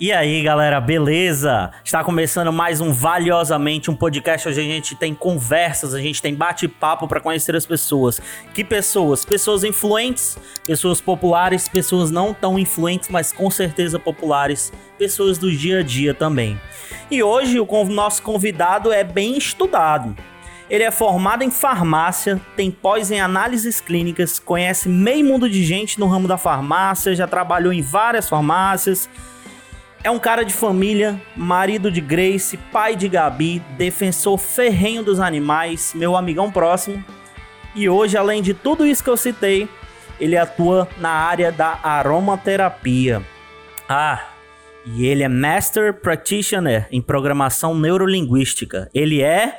E aí, galera, beleza? Está começando mais um Valiosamente, um podcast onde a gente tem conversas, a gente tem bate-papo para conhecer as pessoas. Que pessoas? Pessoas influentes, pessoas populares, pessoas não tão influentes, mas com certeza populares, pessoas do dia a dia também. E hoje o nosso convidado é bem estudado. Ele é formado em farmácia, tem pós em análises clínicas, conhece meio mundo de gente no ramo da farmácia, já trabalhou em várias farmácias é um cara de família, marido de Grace, pai de Gabi, defensor ferrenho dos animais, meu amigão próximo. E hoje, além de tudo isso que eu citei, ele atua na área da aromaterapia. Ah, e ele é Master Practitioner em programação neurolinguística. Ele é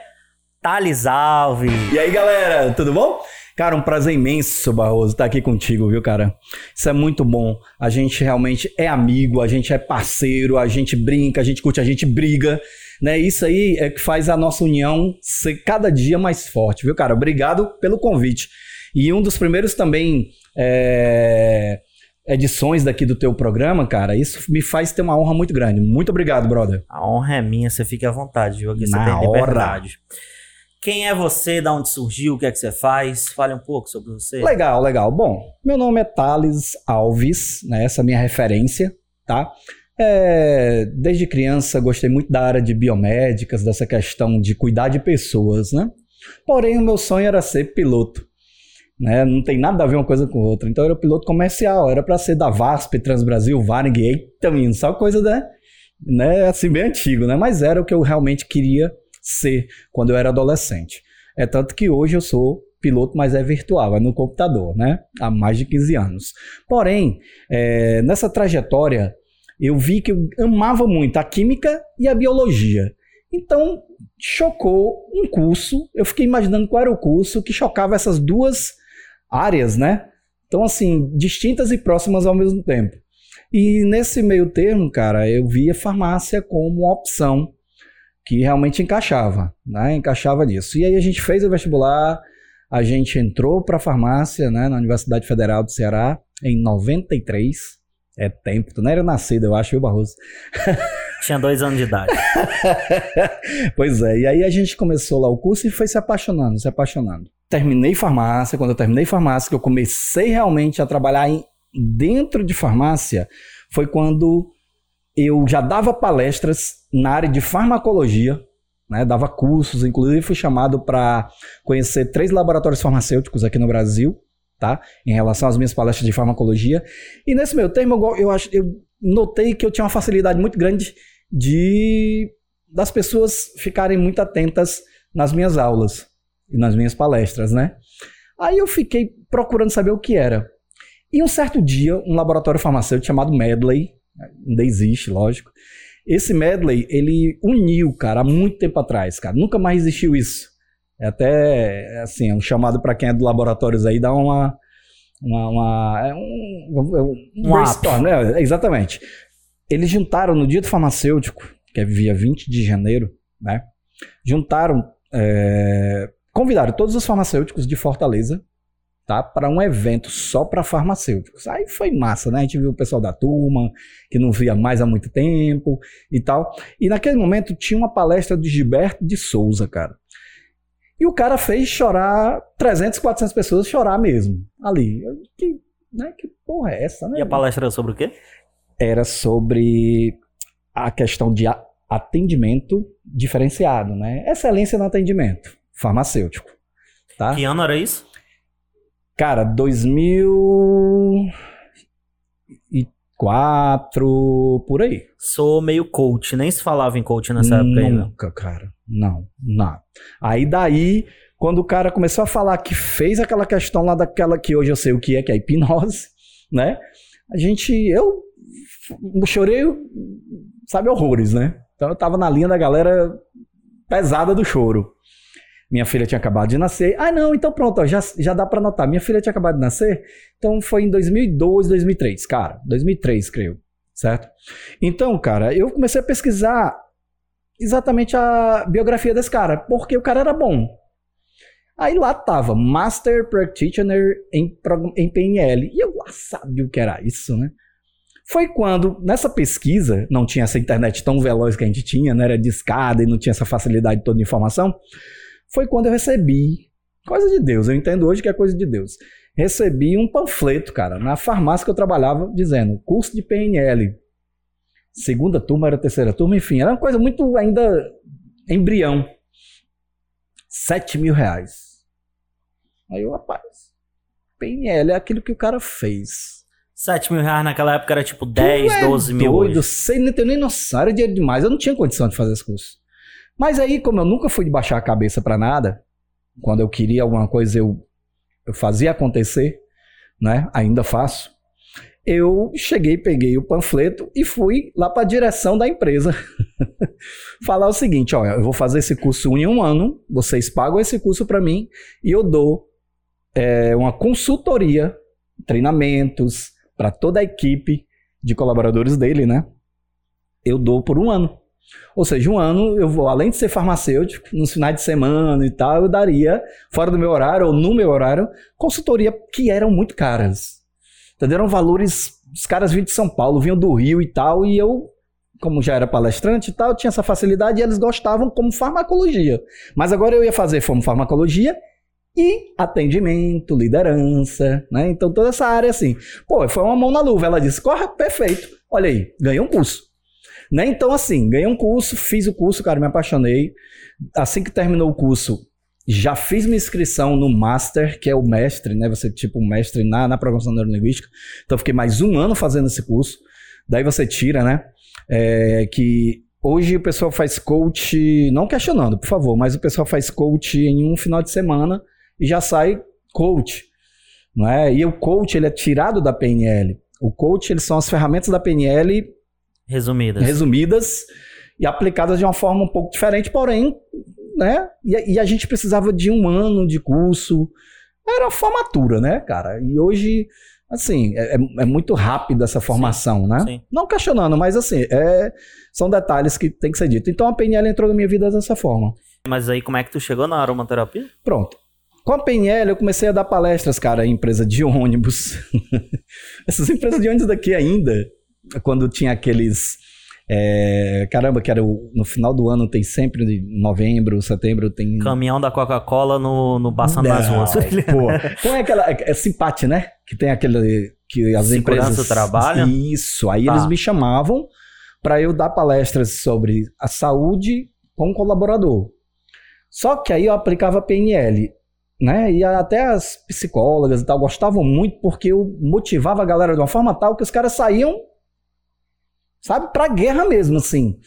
Thales Alves. E aí, galera, tudo bom? Cara, um prazer imenso, Barroso, estar aqui contigo, viu, cara? Isso é muito bom. A gente realmente é amigo, a gente é parceiro, a gente brinca, a gente curte, a gente briga, né? Isso aí é que faz a nossa união ser cada dia mais forte, viu, cara? Obrigado pelo convite. E um dos primeiros também é, edições daqui do teu programa, cara, isso me faz ter uma honra muito grande. Muito obrigado, brother. A honra é minha, você fique à vontade, viu? Aqui você Na tem liberdade. Hora. Quem é você? Da onde surgiu? O que é que você faz? Fale um pouco sobre você. Legal, legal. Bom, meu nome é Thales Alves, né? Essa é a minha referência, tá? É, desde criança gostei muito da área de biomédicas, dessa questão de cuidar de pessoas, né? Porém, o meu sonho era ser piloto. Né? Não tem nada a ver uma coisa com outra. Então, eu era piloto comercial, era para ser da VASP, Transbrasil, Varig, eita, menino, só coisa, né? né? Assim, bem antigo, né? Mas era o que eu realmente queria ser quando eu era adolescente. É tanto que hoje eu sou piloto, mas é virtual, é no computador, né? Há mais de 15 anos. Porém, é, nessa trajetória, eu vi que eu amava muito a química e a biologia. Então, chocou um curso, eu fiquei imaginando qual era o curso que chocava essas duas áreas, né? Então, assim, distintas e próximas ao mesmo tempo. E nesse meio termo, cara, eu via farmácia como uma opção que realmente encaixava, né? Encaixava nisso. E aí a gente fez o vestibular, a gente entrou para a farmácia, né, na Universidade Federal do Ceará em 93. É tempo, tu não era nascido, eu acho, viu, Barroso? Tinha dois anos de idade. pois é, e aí a gente começou lá o curso e foi se apaixonando, se apaixonando. Terminei farmácia, quando eu terminei farmácia, que eu comecei realmente a trabalhar em, dentro de farmácia, foi quando eu já dava palestras na área de farmacologia, né, dava cursos, inclusive fui chamado para conhecer três laboratórios farmacêuticos aqui no Brasil, tá? Em relação às minhas palestras de farmacologia. E nesse meu eu, eu, acho, eu notei que eu tinha uma facilidade muito grande de das pessoas ficarem muito atentas nas minhas aulas e nas minhas palestras, né? Aí eu fiquei procurando saber o que era. E um certo dia, um laboratório farmacêutico chamado Medley, ainda existe, lógico. Esse medley, ele uniu, cara, há muito tempo atrás, cara. Nunca mais existiu isso. É até, assim, é um chamado para quem é do laboratórios aí, dá uma... uma, uma é um, é um, um brainstorm, né? Exatamente. Eles juntaram no dia do farmacêutico, que é via 20 de janeiro, né? Juntaram, é, convidaram todos os farmacêuticos de Fortaleza tá? Para um evento só para farmacêuticos. Aí foi massa, né? A gente viu o pessoal da turma, que não via mais há muito tempo e tal. E naquele momento tinha uma palestra de Gilberto de Souza, cara. E o cara fez chorar 300, 400 pessoas chorar mesmo. Ali. Que, né? que porra é essa, né? E a palestra era sobre o quê? Era sobre a questão de atendimento diferenciado, né? Excelência no atendimento farmacêutico. Tá? Que ano era isso? Cara, 2004, por aí. Sou meio coach, nem se falava em coach nessa época ainda. Nunca, cara. Não, não. Aí daí, quando o cara começou a falar que fez aquela questão lá daquela que hoje eu sei o que é, que é a hipnose, né? A gente, eu chorei, sabe, horrores, né? Então eu tava na linha da galera pesada do choro. Minha filha tinha acabado de nascer. Ah, não, então pronto, ó, já, já dá para notar. Minha filha tinha acabado de nascer, então foi em 2002, 2003, cara. 2003, creio, certo? Então, cara, eu comecei a pesquisar exatamente a biografia desse cara, porque o cara era bom. Aí lá tava Master Practitioner em, em PNL. E eu lá sabia o que era isso, né? Foi quando, nessa pesquisa, não tinha essa internet tão veloz que a gente tinha, né? era discada e não tinha essa facilidade toda de informação. Foi quando eu recebi, coisa de Deus, eu entendo hoje que é coisa de Deus. Recebi um panfleto, cara, na farmácia que eu trabalhava, dizendo curso de PNL. Segunda turma, era terceira turma, enfim, era uma coisa muito ainda embrião. Sete mil reais. Aí eu, rapaz, PNL é aquilo que o cara fez 7 mil reais naquela época era tipo 10, é 12 mil. Doido, hoje. sei, não tenho nem noção, era dinheiro demais. Eu não tinha condição de fazer esse curso. Mas aí, como eu nunca fui de baixar a cabeça para nada, quando eu queria alguma coisa, eu, eu fazia acontecer, né? Ainda faço. Eu cheguei, peguei o panfleto e fui lá para a direção da empresa falar o seguinte: olha, eu vou fazer esse curso em um ano, vocês pagam esse curso para mim e eu dou é, uma consultoria, treinamentos, para toda a equipe de colaboradores dele, né? Eu dou por um ano. Ou seja, um ano eu vou, além de ser farmacêutico, nos finais de semana e tal, eu daria, fora do meu horário ou no meu horário, consultoria que eram muito caras. Entendeu? Eram valores. Os caras vinham de São Paulo, vinham do Rio e tal, e eu, como já era palestrante e tal, tinha essa facilidade e eles gostavam como farmacologia. Mas agora eu ia fazer como farmacologia e atendimento, liderança, né? Então toda essa área assim. Pô, foi uma mão na luva. Ela disse: corre, perfeito. Olha aí, ganhei um curso. Né? Então, assim, ganhei um curso, fiz o curso, cara, me apaixonei. Assim que terminou o curso, já fiz minha inscrição no Master, que é o mestre, né? Você, tipo, mestre na, na programação neurolinguística. Então, fiquei mais um ano fazendo esse curso. Daí você tira, né? É, que hoje o pessoal faz coach, não questionando, por favor, mas o pessoal faz coach em um final de semana e já sai coach. Não é? E o coach ele é tirado da PNL. O coach eles são as ferramentas da PNL resumidas, resumidas e aplicadas de uma forma um pouco diferente, porém, né? E, e a gente precisava de um ano de curso. Era formatura, né, cara? E hoje, assim, é, é, é muito rápido essa formação, sim, né? Sim. Não questionando, mas assim, é, são detalhes que tem que ser dito. Então a PNL entrou na minha vida dessa forma. Mas aí como é que tu chegou na aromaterapia? Pronto. Com a PNL, eu comecei a dar palestras, cara, em empresa de ônibus. Essas empresas de ônibus daqui ainda, quando tinha aqueles. É, caramba, que era o, no final do ano tem sempre, novembro, setembro, tem. Caminhão da Coca-Cola no, no passando nas ruas. Pô, então é aquela. É, é simpate, né? Que tem aquele. Que as Segurança empresas. trabalho? Isso. Aí tá. eles me chamavam para eu dar palestras sobre a saúde com o colaborador. Só que aí eu aplicava PNL né? E até as psicólogas e tal gostavam muito porque eu motivava a galera de uma forma tal que os caras saíam, sabe, pra guerra mesmo, assim,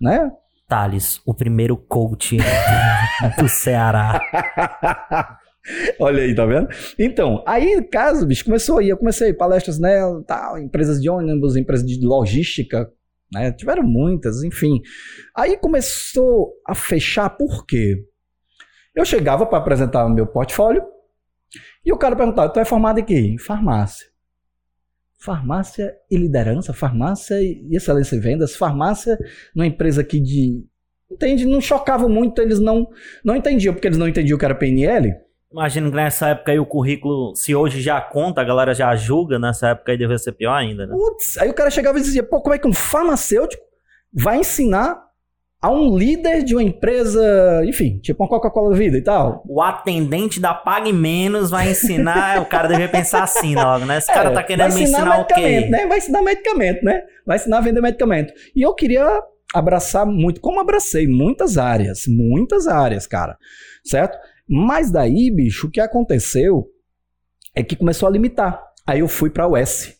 né? Thales, o primeiro coach do Ceará. Olha aí, tá vendo? Então, aí, caso, bicho, começou aí, eu comecei palestras nela, tal, empresas de ônibus, empresas de logística, né? Tiveram muitas, enfim. Aí começou a fechar, por quê? Eu chegava para apresentar o meu portfólio e o cara perguntava: Tu é formado em quê? Em farmácia. Farmácia e liderança, farmácia e excelência em vendas, farmácia numa empresa aqui de. Entende? Não chocava muito, eles não, não entendiam, porque eles não entendiam o que era PNL. Imagino que nessa época aí o currículo, se hoje já conta, a galera já julga, nessa época aí devia ser pior ainda, né? Putz, aí o cara chegava e dizia, pô, como é que um farmacêutico vai ensinar a um líder de uma empresa, enfim, tipo uma Coca-Cola da vida e tal. O atendente da Pague Menos vai ensinar, o cara deve pensar assim logo, né? Esse cara é, tá querendo me ensinar o quê? Né? Vai ensinar medicamento, né? Vai ensinar a vender medicamento. E eu queria abraçar muito, como abracei muitas áreas, muitas áreas, cara, certo? Mas daí, bicho, o que aconteceu é que começou a limitar. Aí eu fui para a UES,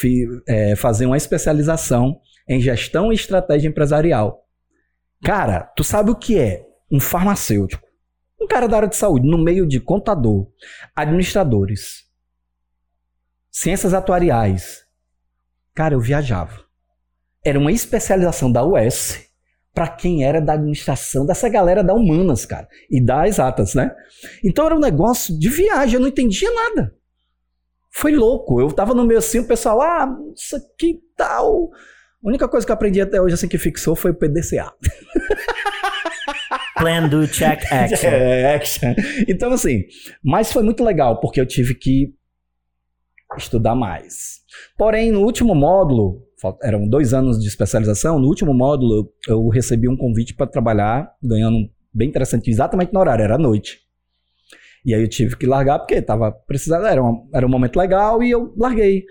fui, é, fazer uma especialização em gestão e estratégia empresarial. Cara, tu sabe o que é um farmacêutico? Um cara da área de saúde, no meio de contador, administradores, ciências atuariais. Cara, eu viajava. Era uma especialização da UES para quem era da administração, dessa galera da humanas, cara, e das exatas, né? Então era um negócio de viagem, eu não entendia nada. Foi louco. Eu tava no meio assim, o pessoal, ah, isso aqui tal. A única coisa que eu aprendi até hoje assim que fixou foi o PDCA. Plan, do, check, action. É, action. Então, assim, mas foi muito legal, porque eu tive que estudar mais. Porém, no último módulo, eram dois anos de especialização, no último módulo eu recebi um convite para trabalhar, ganhando bem interessante, exatamente no horário, era à noite. E aí eu tive que largar porque estava precisando, era, um era um momento legal e eu larguei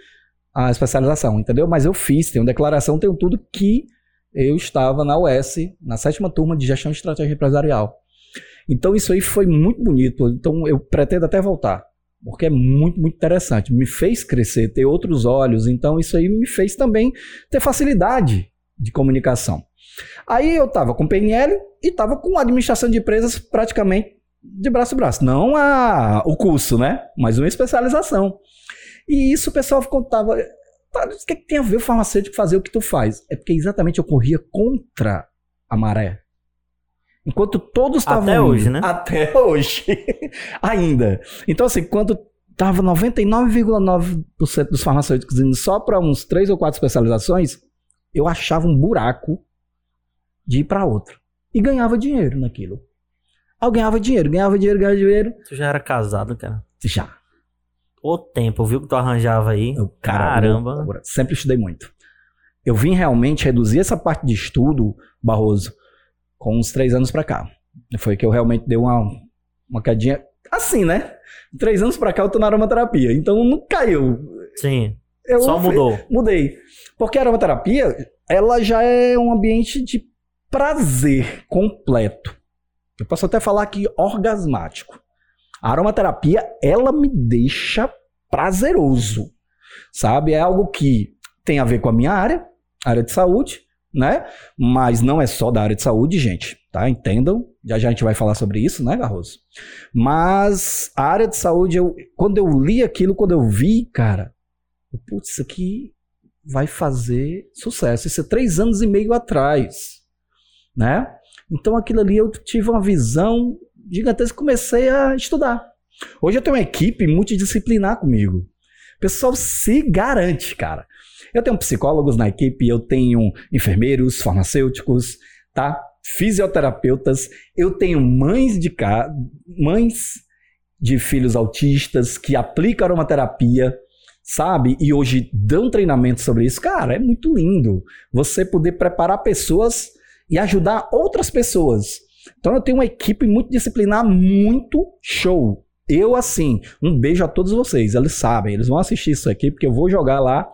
a especialização, entendeu? Mas eu fiz, tenho declaração, tenho tudo que eu estava na US, na sétima turma de gestão de estratégia empresarial. Então isso aí foi muito bonito. Então eu pretendo até voltar, porque é muito, muito interessante. Me fez crescer, ter outros olhos. Então isso aí me fez também ter facilidade de comunicação. Aí eu estava com PNL e estava com administração de empresas praticamente de braço a braço. Não a, o curso, né? Mas uma especialização. E isso o pessoal contava. Tá, o que, é que tem a ver o farmacêutico fazer o que tu faz? É porque exatamente eu corria contra a maré. Enquanto todos estavam. Até hoje, né? Até hoje. Ainda. Então, assim, quando tava 99,9% dos farmacêuticos indo só para uns três ou quatro especializações, eu achava um buraco de ir para outro. E ganhava dinheiro naquilo. Eu ganhava dinheiro, ganhava dinheiro, ganhava dinheiro. Tu já era casado, cara? Já. O tempo, viu que tu arranjava aí? Eu, Caramba. Eu, sempre estudei muito. Eu vim realmente reduzir essa parte de estudo, Barroso, com uns três anos para cá. Foi que eu realmente dei uma, uma cadinha. Assim, né? Três anos para cá eu tô na aromaterapia. Então não caiu. Sim. Eu Só mudou. Mudei. Porque a aromaterapia, ela já é um ambiente de prazer completo. Eu posso até falar aqui orgasmático. A aromaterapia, ela me deixa prazeroso, sabe? É algo que tem a ver com a minha área, área de saúde, né? Mas não é só da área de saúde, gente, tá? Entendam. Já já a gente vai falar sobre isso, né, Garroso? Mas a área de saúde, eu, quando eu li aquilo, quando eu vi, cara, putz, isso aqui vai fazer sucesso. Isso é três anos e meio atrás, né? Então aquilo ali eu tive uma visão gigantesca e comecei a estudar. Hoje eu tenho uma equipe multidisciplinar comigo. O pessoal se garante, cara. Eu tenho psicólogos na equipe, eu tenho enfermeiros, farmacêuticos, tá? Fisioterapeutas, eu tenho mães de ca... mães de filhos autistas que aplicam aromaterapia, sabe? E hoje dão treinamento sobre isso. Cara, é muito lindo você poder preparar pessoas e ajudar outras pessoas. Então eu tenho uma equipe multidisciplinar muito show. Eu, assim, um beijo a todos vocês. Eles sabem, eles vão assistir isso aqui, porque eu vou jogar lá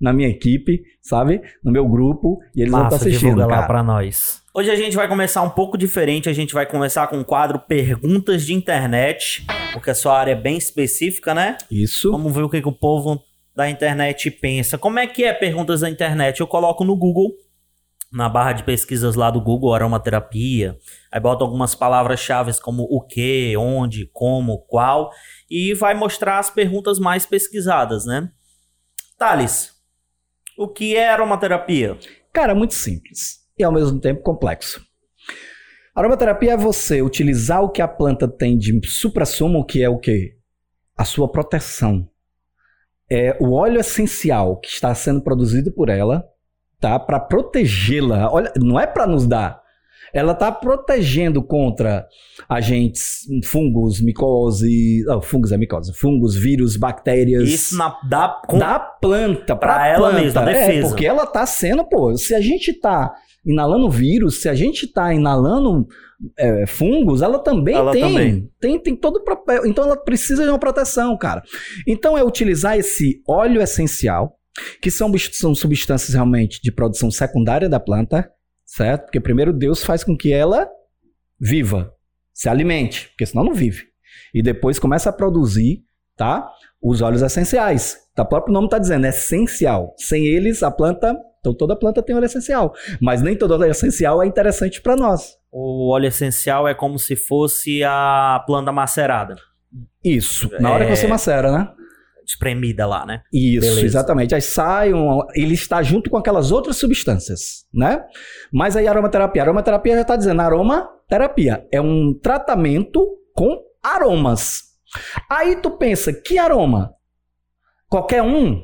na minha equipe, sabe? No meu grupo, e eles Massa, vão estar assistindo. Divulga lá pra nós. Hoje a gente vai começar um pouco diferente. A gente vai começar com o quadro Perguntas de Internet, porque a sua área é bem específica, né? Isso. Vamos ver o que, que o povo da internet pensa. Como é que é perguntas da internet? Eu coloco no Google na barra de pesquisas lá do Google aromaterapia, aí bota algumas palavras-chave como o que, onde, como, qual, e vai mostrar as perguntas mais pesquisadas, né? Thales, o que é aromaterapia? Cara, muito simples e ao mesmo tempo complexo. Aromaterapia é você utilizar o que a planta tem de supra-sumo, que é o que? A sua proteção. É o óleo essencial que está sendo produzido por ela, tá? Para protegê-la. Olha, não é para nos dar. Ela está protegendo contra agentes, fungos, micose, oh, fungos é micose, fungos, vírus, bactérias. Isso na, da, com, da planta, para ela planta. mesma, é, defesa. É, porque ela está sendo, pô, se a gente está inalando vírus, se a gente está inalando é, fungos, ela também ela tem, também. tem. Tem todo Então ela precisa de uma proteção, cara. Então é utilizar esse óleo essencial, que são, são substâncias realmente de produção secundária da planta, certo? Porque primeiro Deus faz com que ela viva, se alimente, porque senão não vive. E depois começa a produzir, tá? Os óleos essenciais. Tá, o próprio nome está dizendo, é essencial. Sem eles, a planta. Então toda planta tem óleo essencial. Mas nem todo óleo essencial é interessante para nós. O óleo essencial é como se fosse a planta macerada. Isso. Na hora que você é. macera, né? Espremida lá, né? Isso, Beleza. exatamente. Aí sai, um, ele está junto com aquelas outras substâncias, né? Mas aí aromaterapia, aromaterapia já está dizendo aromaterapia é um tratamento com aromas. Aí tu pensa, que aroma? Qualquer um?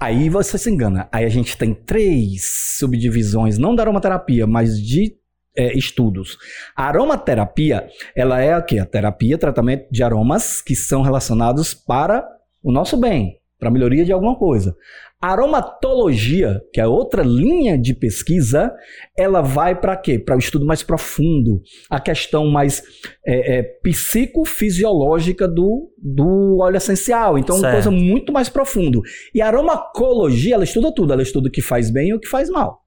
Aí você se engana. Aí a gente tem três subdivisões, não da aromaterapia, mas de é, estudos. A aromaterapia, ela é o quê? A terapia, tratamento de aromas que são relacionados para o nosso bem, para melhoria de alguma coisa. Aromatologia, que é outra linha de pesquisa, ela vai para quê? Para o estudo mais profundo, a questão mais é, é, psicofisiológica do, do óleo essencial. Então, certo. uma coisa muito mais profundo. E a aromatologia, ela estuda tudo. Ela estuda o que faz bem e o que faz mal.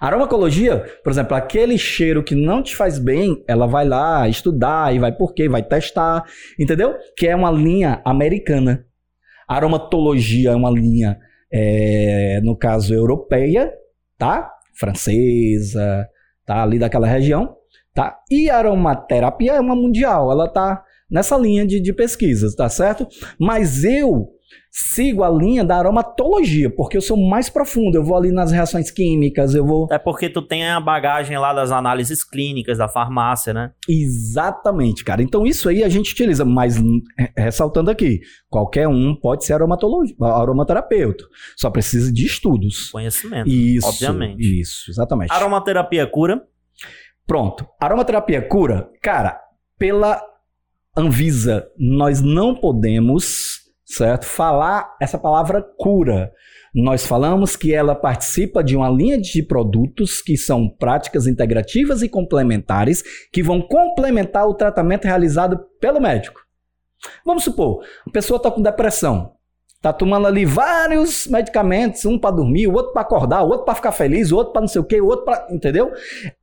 A aromatologia, por exemplo, aquele cheiro que não te faz bem, ela vai lá estudar e vai por quê, vai testar, entendeu? Que é uma linha americana. Aromatologia é uma linha é, no caso europeia, tá? Francesa, tá? Ali daquela região, tá? E aromaterapia é uma mundial, ela tá nessa linha de, de pesquisas, tá certo? Mas eu sigo a linha da aromatologia, porque eu sou mais profundo, eu vou ali nas reações químicas, eu vou... É porque tu tem a bagagem lá das análises clínicas, da farmácia, né? Exatamente, cara. Então isso aí a gente utiliza, mas ressaltando aqui, qualquer um pode ser aromaterapeuta, só precisa de estudos. Conhecimento, isso, obviamente. Isso, exatamente. Aromaterapia cura? Pronto. Aromaterapia cura? Cara, pela Anvisa, nós não podemos certo? Falar essa palavra cura. Nós falamos que ela participa de uma linha de produtos que são práticas integrativas e complementares que vão complementar o tratamento realizado pelo médico. Vamos supor, a pessoa está com depressão, está tomando ali vários medicamentos, um para dormir, o outro para acordar, o outro para ficar feliz, o outro para não sei o quê, o outro para. Entendeu?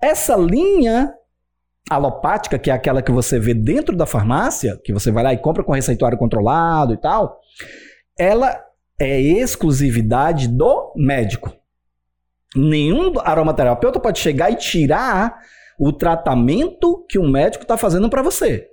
Essa linha alopática, que é aquela que você vê dentro da farmácia, que você vai lá e compra com receituário controlado e tal, ela é exclusividade do médico. Nenhum aromaterapeuta pode chegar e tirar o tratamento que o médico está fazendo para você.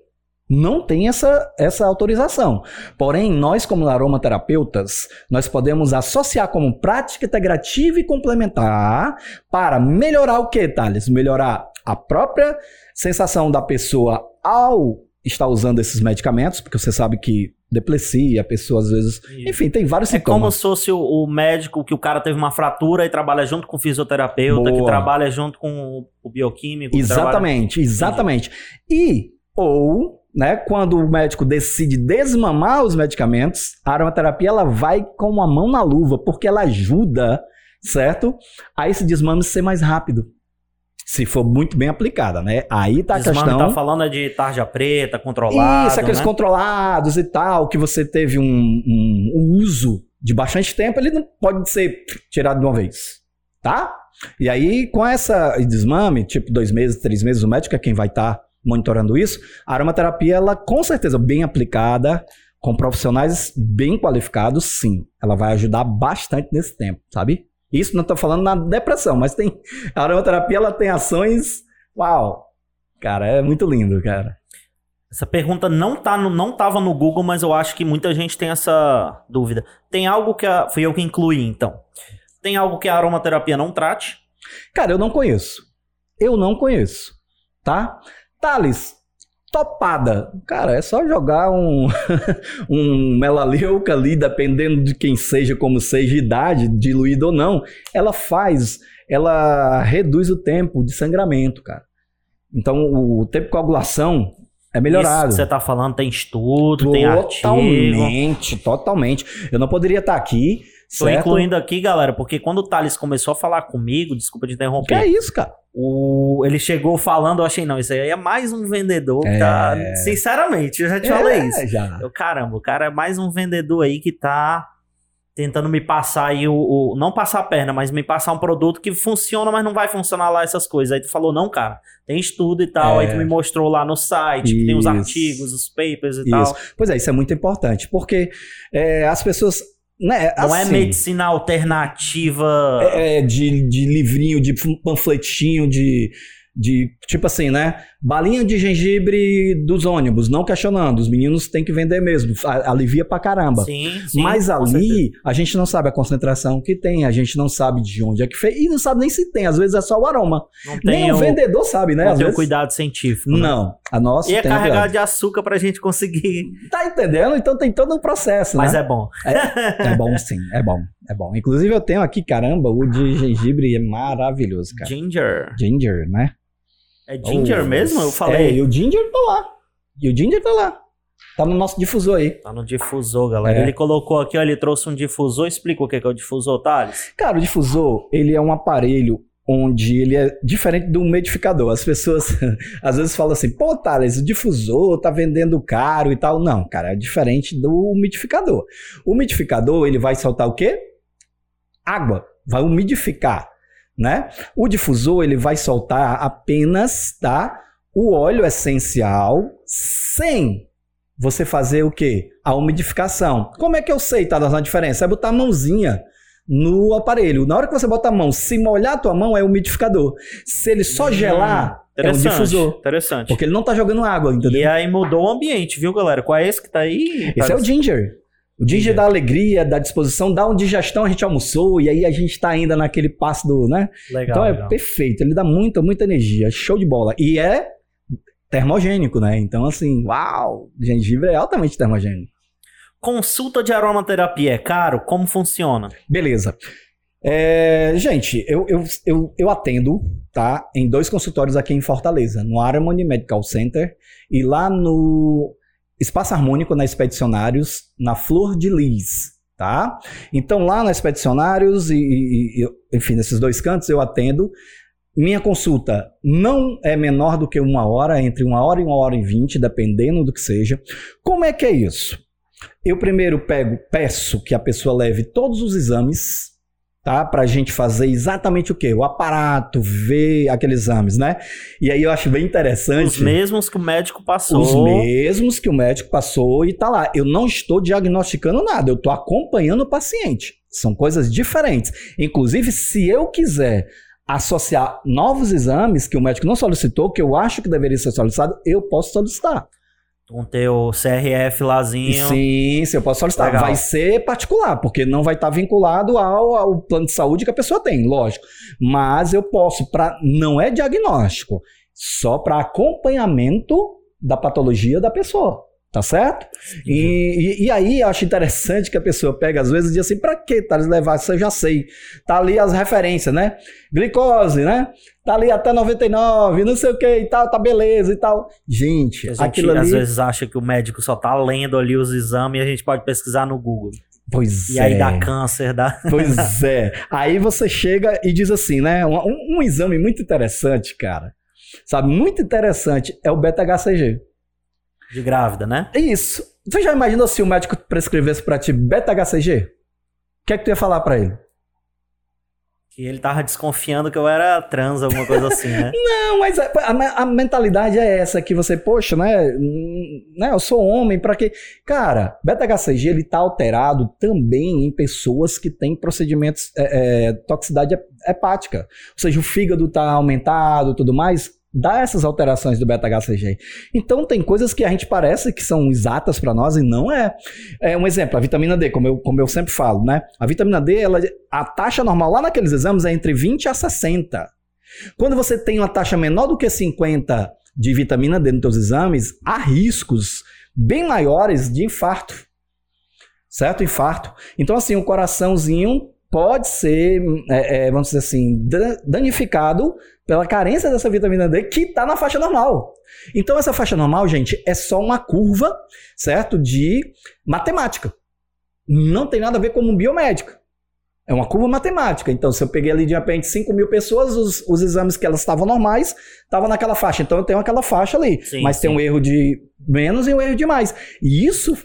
Não tem essa, essa autorização. Porém, nós, como aromaterapeutas, nós podemos associar como prática integrativa e complementar para melhorar o que, Thales? Melhorar a própria sensação da pessoa ao estar usando esses medicamentos, porque você sabe que deplecia, a pessoa às vezes. Enfim, tem vários é sintomas. É como se fosse o, o, médico que o cara teve uma fratura e trabalha junto com o fisioterapeuta, Boa. que trabalha junto com o bioquímico. Exatamente, trabalha... exatamente. E, ou, né, quando o médico decide desmamar os medicamentos, a aromaterapia ela vai com a mão na luva, porque ela ajuda, certo? A esse desmame ser mais rápido se for muito bem aplicada, né? Aí tá a questão... tá falando de tarja preta, controlado, Isso, aqueles né? controlados e tal, que você teve um, um, um, uso de bastante tempo, ele não pode ser tirado de uma vez, tá? E aí, com essa desmame, tipo dois meses, três meses, o médico é quem vai estar tá monitorando isso, a aromaterapia, ela com certeza bem aplicada, com profissionais bem qualificados, sim, ela vai ajudar bastante nesse tempo, sabe? Isso não estou falando na depressão, mas tem a aromaterapia ela tem ações, uau, cara, é muito lindo, cara. Essa pergunta não tá no, não tava no Google, mas eu acho que muita gente tem essa dúvida. Tem algo que a, fui eu que incluí, então. Tem algo que a aromaterapia não trate? Cara, eu não conheço. Eu não conheço, tá? Thales, topada. Cara, é só jogar um, um melaleuca ali, dependendo de quem seja, como seja, idade, diluído ou não. Ela faz, ela reduz o tempo de sangramento, cara. Então, o tempo de coagulação é melhorado. Isso que você tá falando tem estudo, totalmente, tem artigo. Totalmente, totalmente. Eu não poderia estar aqui Tô certo? incluindo aqui, galera, porque quando o Thales começou a falar comigo, desculpa te interromper. Que é isso, cara? O, ele chegou falando, eu achei, não, isso aí é mais um vendedor que tá. É. Sinceramente, eu já te é, falei isso. Já. Eu, caramba, o cara é mais um vendedor aí que tá tentando me passar aí o, o, Não passar a perna, mas me passar um produto que funciona, mas não vai funcionar lá essas coisas. Aí tu falou, não, cara, tem estudo e tal. É. Aí tu me mostrou lá no site, isso. que tem os artigos, os papers e isso. tal. Pois é, isso é muito importante, porque é, as pessoas né, não é assim, é medicina alternativa. É, de, de livrinho, de panfletinho, de, de. Tipo assim, né? Balinha de gengibre dos ônibus, não questionando. Os meninos têm que vender mesmo. Alivia pra caramba. Sim, sim, Mas ali, a gente não sabe a concentração que tem, a gente não sabe de onde é que fez. E não sabe nem se tem. Às vezes é só o aroma. Não nem o, vendedor sabe, né? Não Às tem vezes... cuidado científico. Né? Não. A nossa. E é carregado de açúcar pra gente conseguir. Tá entendendo? Então tem todo um processo, Mas né? é bom. É, é bom, sim. É bom. É bom. Inclusive, eu tenho aqui, caramba, o de gengibre é maravilhoso, cara. Ginger. Ginger, né? É Ginger oh, mesmo? Eu falei. É, e o Ginger tá lá. E o Ginger tá lá. Tá no nosso difusor aí. Tá no difusor, galera. É. Ele colocou aqui, ó, ele trouxe um difusor. Explica o que é, o difusor, Thales. Cara, o difusor, ele é um aparelho onde ele é diferente do umidificador. As pessoas às vezes falam assim, pô, Thales, o difusor tá vendendo caro e tal. Não, cara, é diferente do umidificador. O umidificador, ele vai soltar o quê? Água, vai umidificar, né? O difusor, ele vai soltar apenas, tá? O óleo essencial sem você fazer o quê? A umidificação. Como é que eu sei, tá? A diferença é botar a mãozinha no aparelho. Na hora que você bota a mão, se molhar a tua mão, é umidificador. Se ele só gelar, é um Interessante, difusor. Interessante. Porque ele não tá jogando água, entendeu? E aí mudou o ambiente, viu, galera? Qual é esse que tá aí? Esse é o ginger. O Ginger. dá alegria, dá disposição, dá uma digestão, a gente almoçou, e aí a gente tá ainda naquele passo do, né? Legal, então é legal. perfeito, ele dá muita, muita energia, show de bola. E é termogênico, né? Então, assim, uau, gengibre é altamente termogênico. Consulta de aromaterapia é caro? Como funciona? Beleza. É, gente, eu, eu, eu, eu atendo tá, em dois consultórios aqui em Fortaleza, no Harmony Medical Center e lá no Espaço Harmônico, na Expedicionários, na Flor de Lis, tá? Então lá na Expedicionários e, e- e, enfim, nesses dois cantos eu atendo. Minha consulta não é menor do que uma hora, entre uma hora e uma hora e vinte, dependendo do que seja. Como é que é isso? Eu primeiro pego, peço que a pessoa leve todos os exames, tá? Pra gente fazer exatamente o quê? O aparato, ver aqueles exames, né? E aí eu acho bem interessante. Os mesmos que o médico passou. Os mesmos que o médico passou e tá lá. Eu não estou diagnosticando nada, eu estou acompanhando o paciente. São coisas diferentes. Inclusive, se eu quiser associar novos exames que o médico não solicitou, que eu acho que deveria ser solicitado, eu posso solicitar. Com teu CRF lázinho. Sim, sim, eu posso solicitar. Legal. Vai ser particular, porque não vai estar vinculado ao, ao plano de saúde que a pessoa tem, lógico. Mas eu posso, para não é diagnóstico, só para acompanhamento da patologia da pessoa. Tá certo? E, e, e aí eu acho interessante que a pessoa pega, às vezes, e diz assim: pra que tá levar? Isso eu já sei. Tá ali as referências, né? Glicose, né? Tá ali até 99, não sei o que e tal, tá beleza e tal. Gente, A gente aquilo ali. às vezes acha que o médico só tá lendo ali os exames e a gente pode pesquisar no Google. Pois E é. aí dá câncer, dá. Pois é. Aí você chega e diz assim, né? Um, um- um exame muito interessante, cara. Sabe, muito interessante é o beta-HCG. De grávida, né? É isso. Você já imaginou se o médico prescrevesse pra ti beta-HCG? O que é que tu ia falar pra ele? E ele tava desconfiando que eu era trans, alguma coisa assim, né? Não, mas a, a- a mentalidade é essa que você, poxa, né, hum, né, eu sou homem, pra quê? Cara, beta-HCG ele tá alterado também em pessoas que têm procedimentos é, é, toxicidade hepática, ou seja, o fígado tá aumentado, tudo mais, dá essas alterações do beta-HCG. Então tem coisas que a gente parece que são exatas pra nós e não é. É um exemplo, a vitamina D, como eu, como eu sempre falo, né? A vitamina D, ela, a taxa normal lá naqueles exames é entre 20 a 60. Quando você tem uma taxa menor do que 50 de vitamina D nos seus exames, há riscos bem maiores de infarto. Certo? Infarto. Então, assim, o coraçãozinho pode ser, é, é, vamos dizer assim, da- danificado pela carência dessa vitamina D que está na faixa normal. Então, essa faixa normal, gente, é só uma curva, certo? De matemática. Não tem nada a ver com um biomédico. É uma curva matemática. Então, se eu peguei ali de repente 5 mil pessoas, os, os exames que elas estavam normais estavam naquela faixa. Então, eu tenho aquela faixa ali. Sim, mas tem sim. um erro de menos e um erro de mais. E isso,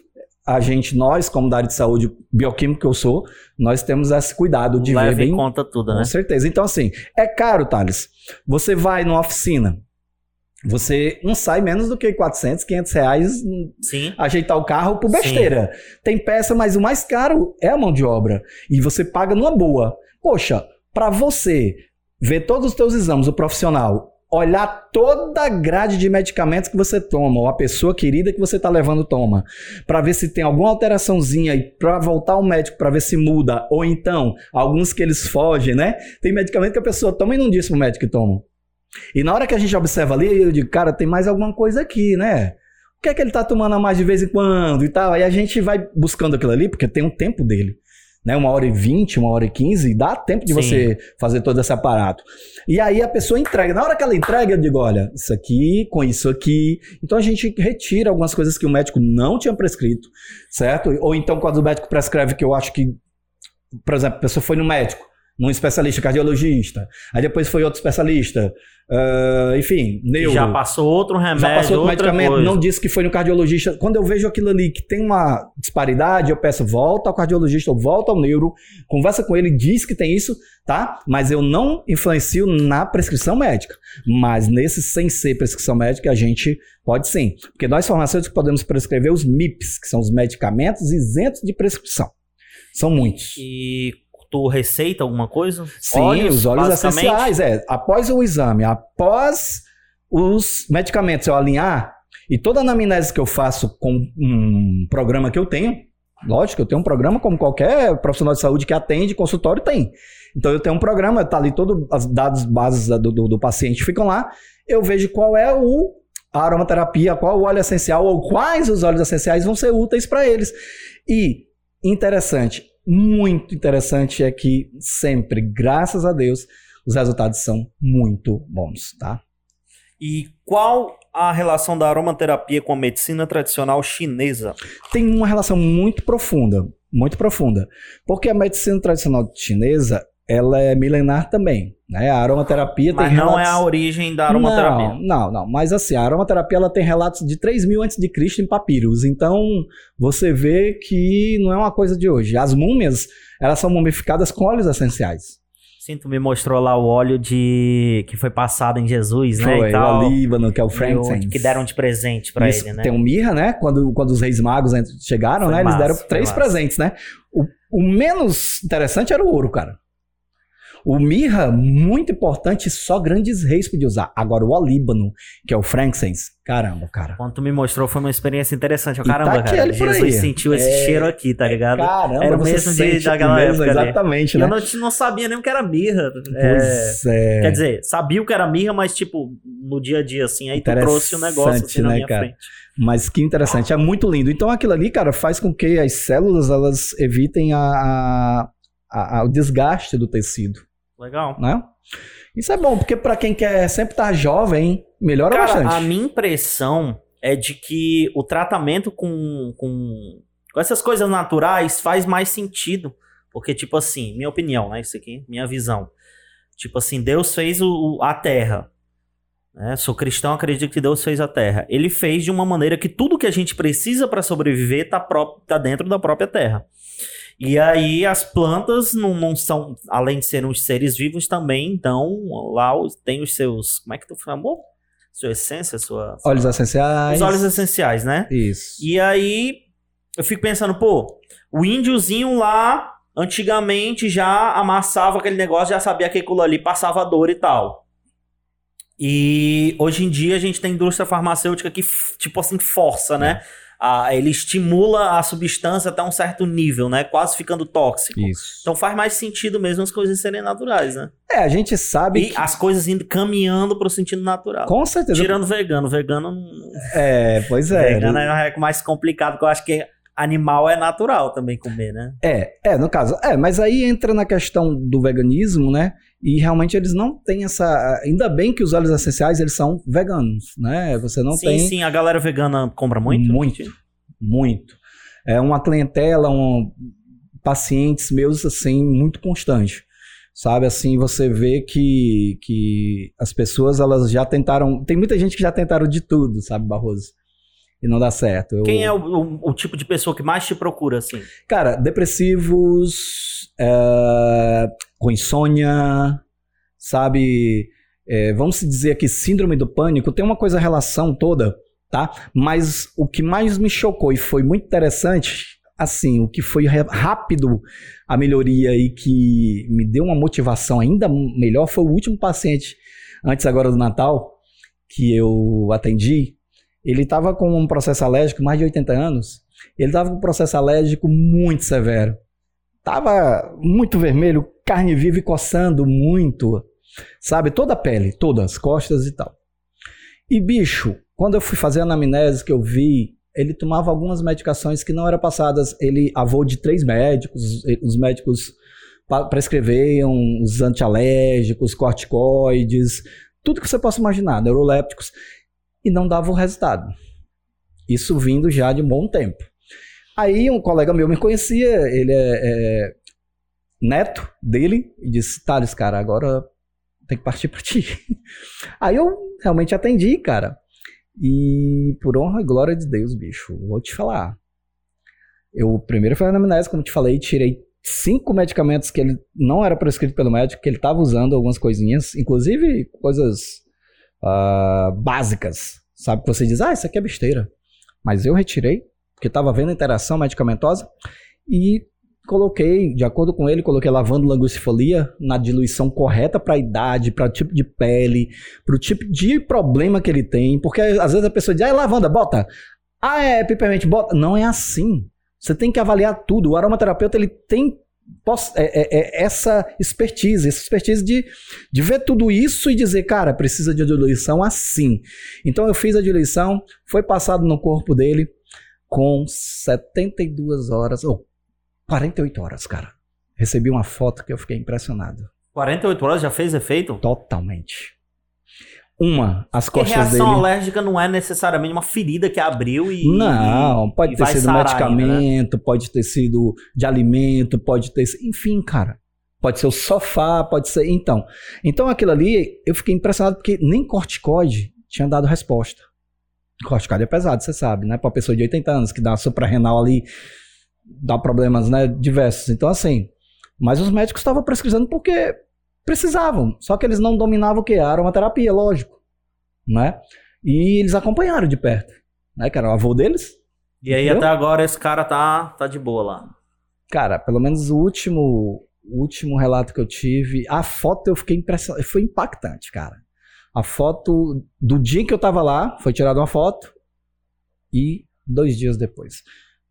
a gente, nós, como da área de saúde bioquímico que eu sou, nós temos esse cuidado de ver Leva bem. em conta tudo, né? Com certeza. Então, assim, é caro, Thales. Você vai numa oficina, você não sai menos do que 400, 500 reais Sim. ajeitar o carro por besteira. Tem peça, mas o mais caro é a mão de obra. E você paga numa boa. Poxa, para você ver todos os teus exames, o profissional, olhar toda a grade de medicamentos que você toma, ou a pessoa querida que você está levando toma, para ver se tem alguma alteraçãozinha e para voltar ao médico para ver se muda, ou então alguns que eles fogem, né? Tem medicamento que a pessoa toma e não diz pro médico que toma. E na hora que a gente observa ali, eu digo, cara, tem mais alguma coisa aqui, né? O que é que ele tá tomando a mais de vez em quando e tal? Aí a gente vai buscando aquilo ali, porque tem um tempo dele. Né? Uma hora e vinte, uma hora e quinze, dá tempo de Sim. você fazer todo esse aparato. E aí a pessoa entrega. Na hora que ela entrega, eu digo, olha, isso aqui com isso aqui. Então a gente retira algumas coisas que o médico não tinha prescrito, certo? Ou então quando o médico prescreve que eu acho que, por exemplo, a pessoa foi no médico, num especialista cardiologista, aí depois foi outro especialista, ah, enfim, neuro. Já passou outro remédio, Já passou outro medicamento, coisa. não disse que foi no cardiologista. Quando eu vejo aquilo ali que tem uma disparidade, eu peço volta ao cardiologista ou volta ao neuro, conversa com ele, diz que tem isso, tá? Mas eu não influencio na prescrição médica. Mas nesse sem ser prescrição médica, a gente pode sim. Porque nós farmacêuticos podemos prescrever os MIPs, que são os medicamentos isentos de prescrição. São muitos. E tu receita alguma coisa? Sim, os óleos essenciais, é. Após o exame, após os medicamentos eu alinhar, e toda a anamnese que eu faço com um programa que eu tenho, lógico, eu tenho um programa como qualquer profissional de saúde que atende, consultório tem. Então eu tenho um programa, tá ali todos os dados bases do, do, do paciente ficam lá, eu vejo qual é o a aromaterapia, qual o óleo essencial ou quais os óleos essenciais vão ser úteis para eles. E interessante, muito interessante é que sempre, graças a Deus, os resultados são muito bons, tá? E qual a relação da aromaterapia com a medicina tradicional chinesa? Tem uma relação muito profunda, muito profunda, porque a medicina tradicional chinesa, ela é milenar também, né? A aromaterapia Mas tem não relatos... é a origem da aromaterapia. Não, não, não. Mas assim, a aromaterapia ela tem relatos de 3 mil antes de Cristo em papiros. Então, você vê que não é uma coisa de hoje. As múmias, elas são mumificadas com óleos essenciais. Sim, tu me mostrou lá o óleo de que foi passado em Jesus, né? Foi, e tal. o Líbano, que é o frankincense. que deram de presente pra Isso, ele, né? Tem o mirra, né? Quando, quando os reis magos chegaram, Foi né? Eles massa, deram foi três massa. presentes, né? O, o menos interessante era o ouro, cara. O mirra, muito importante, só grandes reis podiam usar. Agora, o olíbano, que é o frankincense, caramba, cara. Quando tu me mostrou foi uma experiência interessante. Eu, tá Caramba, aqui cara, Jesus aí. sentiu esse É, cheiro aqui, tá ligado? Caramba, Era o mesmo de- daquela mesmo, época. Exatamente, né? eu não, não sabia nem o que era mirra. É, Pois é. Quer dizer, sabia o que era mirra, mas tipo, no dia a dia, assim, aí tu trouxe o negócio assim na né, minha cara? frente. Mas que interessante, é muito lindo. Então aquilo ali, cara, faz com que as células elas evitem a- a- a- o desgaste do tecido, Legal. né? Isso é bom, porque pra quem quer sempre estar jovem, melhora Cara, bastante. a minha impressão é de que o tratamento com, com, com essas coisas naturais faz mais sentido. Porque, tipo assim, minha opinião, né? Isso aqui, minha visão. Tipo assim, Deus fez o, o- a terra. né? Sou cristão, acredito que Deus fez a terra. Ele fez de uma maneira que tudo que a gente precisa para sobreviver tá, pró- tá dentro da própria terra. E aí as plantas não, não são, além de serem os seres vivos também, então lá os- tem os seus, como é que tu chamou? Sua essência, sua... Óleos essenciais. Os óleos essenciais, né? Isso. E aí eu fico pensando, pô, o índiozinho lá antigamente já amassava aquele negócio, já sabia que aquilo ali passava dor e tal. E hoje em dia a gente tem indústria farmacêutica que, tipo assim, força, né? Ah, ele estimula a substância até um certo nível, né? Quase ficando tóxico. Isso. Então faz mais sentido mesmo as coisas serem naturais, né? É, a gente sabe E que... as coisas indo caminhando pro sentido natural. Com certeza. Tirando vegano. Vegano, É, pois é. vegano é mais complicado, porque eu acho que animal é natural também comer, né? É, é, no caso. É, mas aí entra na questão do veganismo, né? E realmente eles não têm essa. Ainda bem que os óleos essenciais eles são veganos, né? Você não sim, tem. sim, a galera vegana compra muito? Muito. Muito. É uma clientela, um, pacientes meus, assim, muito constante. Sabe, assim, você vê que, que as pessoas, elas já tentaram... Tem muita gente que já tentaram de tudo, sabe, Barroso? E não dá certo. Eu- Quem é o, o- o tipo de pessoa que mais te procura, assim? Cara, depressivos, é, com insônia, sabe? É, vamos dizer aqui, síndrome do pânico, tem uma coisa, relação toda, tá? Mas o que mais me chocou e foi muito interessante, assim, o que foi rápido a melhoria e que me deu uma motivação ainda melhor foi o último paciente, antes agora do Natal, que eu atendi. Ele estava com um processo alérgico, mais de 80 anos, ele estava com um processo alérgico muito severo. Tava muito vermelho, carne viva e coçando muito. Sabe? Toda a pele, todas as costas e tal. E bicho, quando eu fui fazer a anamnese que eu vi ele tomava algumas medicações que não eram passadas. Ele avô de três médicos, os médicos prescreviam os antialérgicos, corticoides, tudo que você possa imaginar, neurolépticos, e não dava o resultado. Isso vindo já de um bom tempo. Aí um colega meu me conhecia, ele é, é neto dele, e disse: Thales, cara, agora tem que partir para ti. Aí eu realmente atendi, cara. E por honra e glória de Deus, bicho, vou te falar. Eu primeiro fui anamnese, como te falei, tirei cinco medicamentos que ele não era prescrito pelo médico, que ele estava usando algumas coisinhas, inclusive coisas uh, básicas, sabe? Que você diz, ah, isso aqui é besteira. Mas eu retirei, porque estava vendo interação medicamentosa e coloquei, de acordo com ele, coloquei lavando langustifolia na diluição correta para a idade, para o tipo de pele, para o tipo de problema que ele tem, porque às vezes a pessoa diz, ah, é lavanda, bota. Ah, é pipermente, bota. Não é assim. Você tem que avaliar tudo. O aromaterapeuta ele tem é, é, é essa expertise, essa expertise de, de ver tudo isso e dizer, cara, precisa de diluição assim. Então eu fiz a diluição, foi passado no corpo dele, com 72 horas, ou 48 horas, cara. Recebi uma foto que eu fiquei impressionado. 48 horas já fez efeito? Totalmente. Uma, as Porque costas reação dele. alérgica não é necessariamente uma ferida que abriu e. Não, pode e ter sido medicamento, ainda, né? pode ter sido de alimento, pode ter sido. Enfim, cara. Pode ser o sofá, pode ser. Então. Então aquilo ali, eu fiquei impressionado porque nem corticoide tinha dado resposta. Corticoide é pesado, você sabe, né? Pra uma pessoa de 80 anos que dá suprarrenal ali, dá problemas, né? Diversos. Então, assim. Mas os médicos estavam prescrevendo porque precisavam. Só que eles não dominavam o que? A aromaterapia, lógico. Né? E eles acompanharam de perto. Né? Que era o avô deles. E aí Entendeu? até agora esse cara tá, tá de boa lá. Cara, pelo menos o último, o último relato que eu tive, a foto eu fiquei impressionado. Foi impactante, cara. A foto do dia que eu tava lá, foi tirada uma foto e dois dias depois.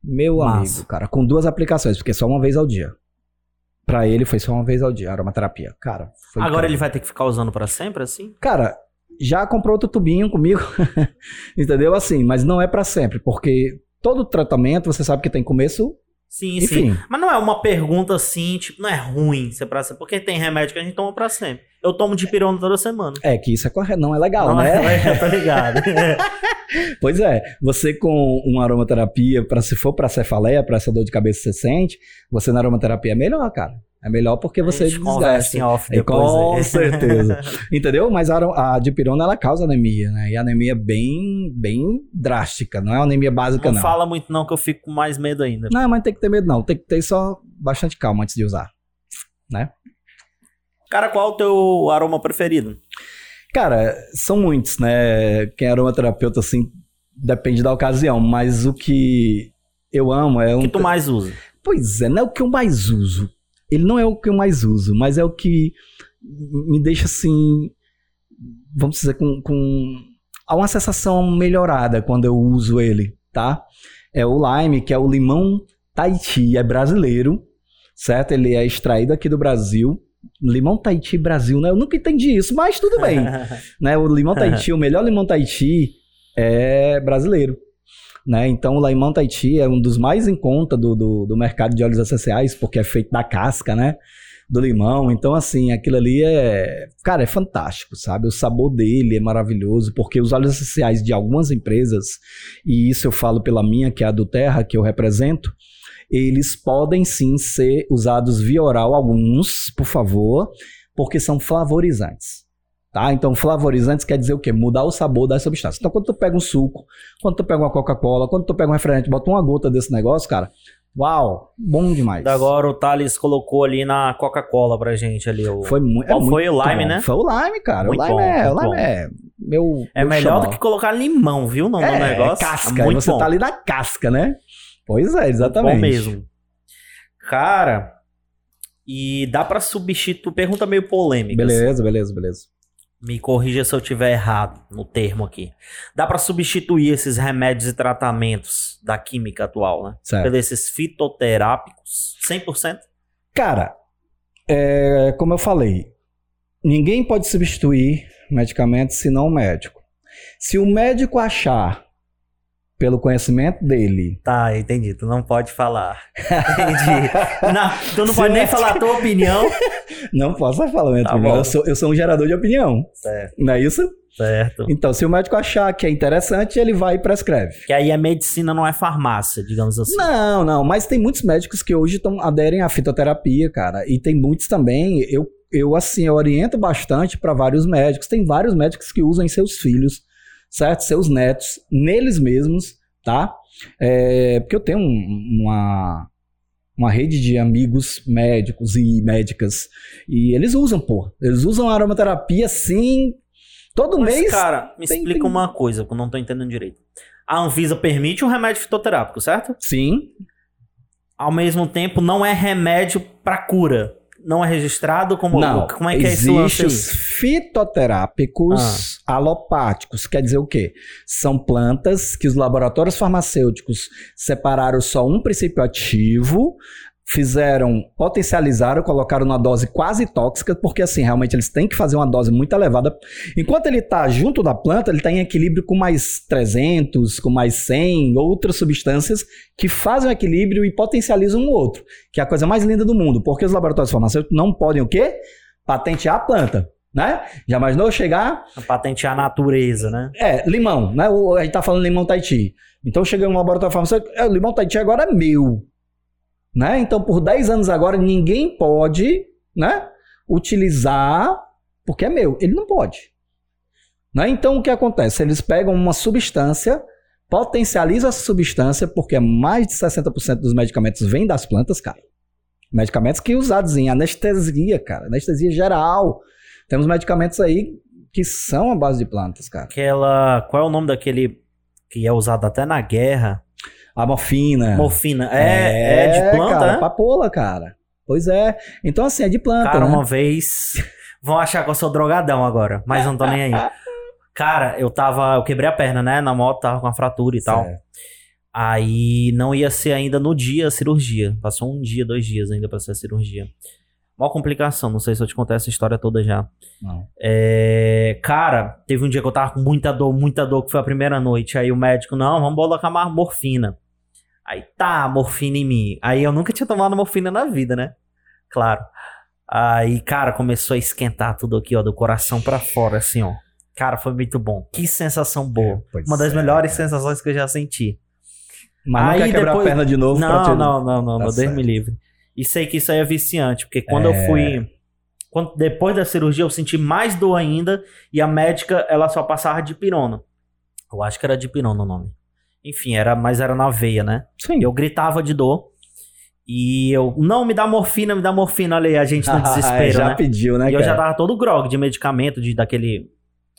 Meu Massa. amigo, cara, com duas aplicações, porque é só uma vez ao dia. Pra ele foi só uma vez ao dia, aromaterapia. Cara, foi Agora incrível. ele vai ter que ficar usando pra sempre, assim? Cara, já comprou outro tubinho comigo, entendeu? Assim, mas não é pra sempre, porque todo tratamento você sabe que tem começo, Sim, sim. enfim. Mas não é uma pergunta assim, tipo, não é ruim ser pra sempre. Porque tem remédio que a gente toma pra sempre. Eu tomo de pirona toda semana. É que isso é correto, não é legal, não né? é, tá ligado. Pois é, você com uma aromaterapia, para se for pra cefaleia, pra essa dor de cabeça que você sente, você na aromaterapia é melhor, cara. É melhor porque você desgasta. off É, depois. com aí. certeza. Entendeu? Mas a, a dipirona ela causa anemia, né? E anemia bem, bem drástica, não é uma anemia básica, Não não. fala muito não que eu fico com mais medo ainda. Não, mas tem que ter medo, não. Tem que ter só bastante calma antes de usar. Né? Cara, qual é o teu aroma preferido? Cara, são muitos, né? Quem é aromaterapeuta, assim, depende da ocasião, mas o que eu amo é O um. que tu mais usa? Pois é, não é o que eu mais uso. Ele não é o que eu mais uso, mas é o que me deixa assim. Vamos dizer, com. com há uma sensação melhorada quando eu uso ele, tá? É o lime, que é o limão Tahiti, é brasileiro, certo? Ele é extraído aqui do Brasil. Limão Tahiti Brasil, né? Eu nunca entendi isso, mas tudo bem né? O limão Tahiti, o melhor limão Tahiti é brasileiro. Né? Então o limão Tahiti é um dos mais em conta do, do, do mercado de óleos essenciais, porque é feito da casca, né? Do limão. Então, assim, aquilo ali é. Cara, é fantástico, sabe? O sabor dele é maravilhoso, porque os óleos essenciais de algumas empresas, e isso eu falo pela minha, que é a do Terra, que eu represento, eles podem sim ser usados via oral, alguns, por favor, porque são flavorizantes. Tá? Então, flavorizantes quer dizer o quê? Mudar o sabor das substâncias. Então, quando tu pega um suco, quando tu pega uma Coca-Cola, quando tu pega um refrigerante, bota uma gota desse negócio, cara, uau, bom demais. Agora o Thales colocou ali na Coca-Cola pra gente ali. O... Foi, mu é foi? O lime, bom. né? Foi o lime, cara. Muito o lime, bom, é, o lime bom. é meu. É meu melhor do xodó. que colocar limão, viu? No, no é, negócio. É casca, É muito você bom. tá ali na casca, né? Pois é, exatamente. Bom mesmo. Cara, e dá pra substituir. Pergunta meio polêmica. Beleza, beleza, beleza. Me corrija se eu tiver errado no termo aqui. Dá pra substituir esses remédios e tratamentos da química atual, né? Certo. Por esses fitoterápicos 100%? Cara, é, como eu falei, ninguém pode substituir medicamentos senão o médico. Se o médico achar pelo conhecimento dele. Tá, entendi. Tu não pode falar. Entendi. Não, tu não pode nem falar a tua opinião. Não posso falar minha Tá opinião. Eu sou, eu sou um gerador de opinião. Certo, Não é isso? certo. Então, se o médico achar que é interessante, ele vai e prescreve. Que aí a medicina não é farmácia, digamos assim. Não, não, mas tem muitos médicos que hoje tão, aderem à fitoterapia, cara. E tem muitos também. Eu, eu assim, eu oriento bastante para vários médicos. Tem vários médicos que usam em seus filhos, certo? Seus netos, neles mesmos, tá? É, porque eu tenho um- uma, uma rede de amigos médicos e médicas. E eles usam, pô. Eles usam aromaterapia assim. Todo Mas, mês. cara, me tem- explica tem- uma coisa que eu não tô entendendo direito. A Anvisa permite um remédio fitoterápico, certo? Sim. Ao mesmo tempo, não é remédio pra cura. Não é registrado como. Não, como é que é esse lance existe aí? os fitoterápicos alopáticos. Quer dizer o quê? São plantas que os laboratórios farmacêuticos separaram só um princípio ativo, fizeram, potencializaram, colocaram numa dose quase tóxica, porque assim, realmente eles têm que fazer uma dose muito elevada. Enquanto ele está junto da planta, ele está em equilíbrio com mais 300, com mais 100 outras substâncias que fazem o equilíbrio e potencializam um outro, que é a coisa mais linda do mundo, porque os laboratórios farmacêuticos não podem o quê? Patentear a planta, né? Já imaginou chegar, Patentear a natureza, né? é, limão, né? O- A gente tá falando limão Tahiti. Então chega um laboratório farmacêutico, é, o limão Tahiti agora é meu, né? Então por 10 anos agora ninguém pode, né? Utilizar, porque é meu. Ele não pode. Né? Então o que acontece? Eles pegam uma substância, potencializam essa substância, porque mais de 60% dos medicamentos vêm das plantas, cara. Medicamentos que usados em anestesia, cara. Anestesia geral. Temos medicamentos aí que são a base de plantas, cara. Aquela. Qual é o nome daquele que é usado até na guerra? A morfina. Morfina. É, é, de planta, cara, né? papoula, cara. Pois é. Então, assim, é de planta, Cara, né? uma vez. Vão achar que eu sou drogadão agora, mas não tô nem aí. Cara, eu tava. Eu quebrei a perna, né? Na moto, tava com uma fratura e tal. Certo. Aí não ia ser ainda no dia a cirurgia. Passou um dia, dois dias ainda pra ser a cirurgia. Mó complicação, não sei se eu te contei essa história toda já. Não. É, cara, teve um dia que eu tava com muita dor, muita dor, que foi a primeira noite. Aí o médico, não, vamos colocar mais morfina. Aí tá, morfina em mim. Aí eu nunca tinha tomado morfina na vida, né? Claro. Aí, cara, começou a esquentar tudo aqui, ó, do coração pra fora, assim, ó. Cara, foi muito bom. Que sensação boa. Pois Uma das é, melhores cara. sensações que eu já senti. Mas não Aí quer quebrar depois- a perna de novo Não, te... não, não, não, Tá meu Deus me livre. E sei que isso aí é viciante, porque quando eu fui. Quando, depois da cirurgia eu senti mais dor ainda e a médica ela só passava de pirona. Eu acho que era de pirona o nome. Enfim, era, mas era na veia, né? Sim. Eu gritava de dor. E eu, não, me dá morfina, me dá morfina. Olha aí, a gente no desespero, já né? pediu, né, E eu já cara? tava todo grog de medicamento, de, daquele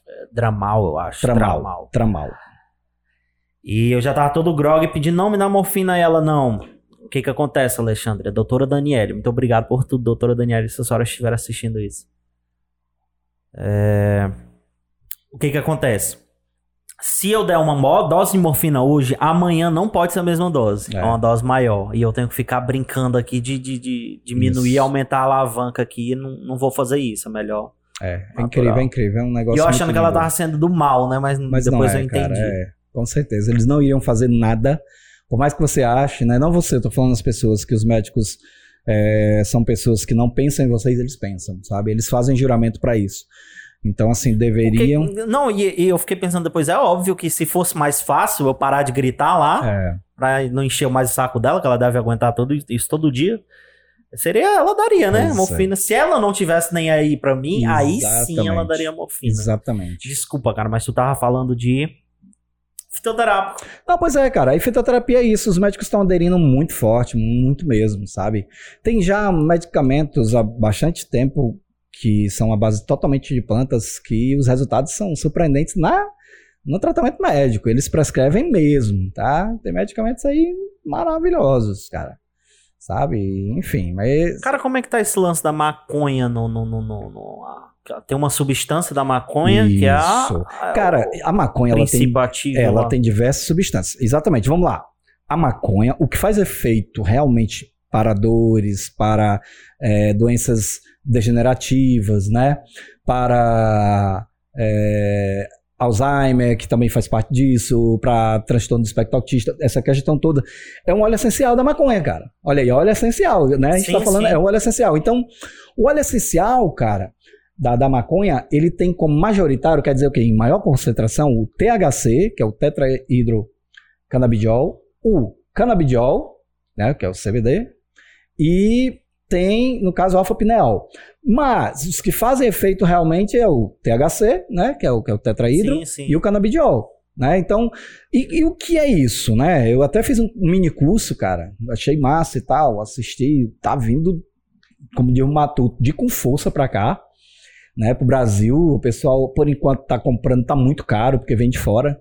eh, Dramal, eu acho. Tramal. Tramal. E eu já tava todo grog pedindo, não, me dá morfina. E ela, não. O que que acontece, Alexandre? A doutora Daniele. Muito obrigado por tudo, doutora Daniele, se a senhora estiver assistindo isso. É, O que que acontece? Se eu der uma dose de morfina hoje, amanhã não pode ser a mesma dose. É, É. uma dose maior. E eu tenho que ficar brincando aqui de, de, de diminuir, Isso. aumentar a alavanca aqui. Não, não vou fazer isso, é melhor. É, é incrível, é incrível. É um negócio E eu achando que ela lindo. tava sendo do mal, né? Mas, Mas depois é, eu entendi. Cara, é, com certeza. Eles não iriam fazer nada, por mais que você ache, né? Não você, eu tô falando as pessoas, que os médicos é, são pessoas que não pensam em vocês, eles pensam, sabe? Eles fazem juramento pra isso. Então, assim, deveriam. Porque- não, e, e eu fiquei pensando depois, é óbvio que se fosse mais fácil eu parar de gritar lá, É, pra não encher mais o saco dela, que ela deve aguentar tudo isso todo dia, seria, ela daria, né? Pois é. morfina. Se ela não tivesse nem aí pra mim, aí sim ela Exatamente. daria morfina. exatamente. Desculpa, cara, mas tu tava falando de fitoterápico. Não, pois é, cara. A fitoterapia é isso. Os médicos estão aderindo muito forte, muito mesmo, sabe? Tem já medicamentos há bastante tempo que são a base totalmente de plantas que os resultados são surpreendentes na no tratamento médico. Eles prescrevem mesmo, tá? Tem medicamentos aí maravilhosos, cara. Sabe? Enfim, mas Cara, como é que tá esse lance da maconha no... no, no, no- no- tem uma substância da maconha que é a... Isso. a- cara, a maconha ela tem Ela tem diversas substâncias. Exatamente, vamos lá. A maconha, o que faz efeito realmente para dores, para é, doenças degenerativas, né? Para é, Alzheimer, que também faz parte disso, para transtorno do espectro autista, essa questão toda. É um óleo essencial da maconha, cara. Olha aí, óleo essencial, né? A gente sim, tá falando, sim. é um óleo essencial. Então, o óleo essencial, cara, da, da maconha, ele tem como majoritário, quer dizer o quê? Em maior concentração, o THC, que é o tetrahidrocannabidiol, o canabidiol, né, que é o CBD, e tem, no caso, alfa-pineal. Mas os que fazem efeito realmente é o THC, né, que é o, que é o tetraídro, sim, sim. e o canabidiol. Né? Então, e, e, o que é isso, né? Eu até fiz um mini curso, cara, achei massa e tal, assisti, tá vindo, como diz o Matuto, de com força para cá, né, pro Brasil. O pessoal, por enquanto, tá comprando, tá muito caro, porque vem de fora.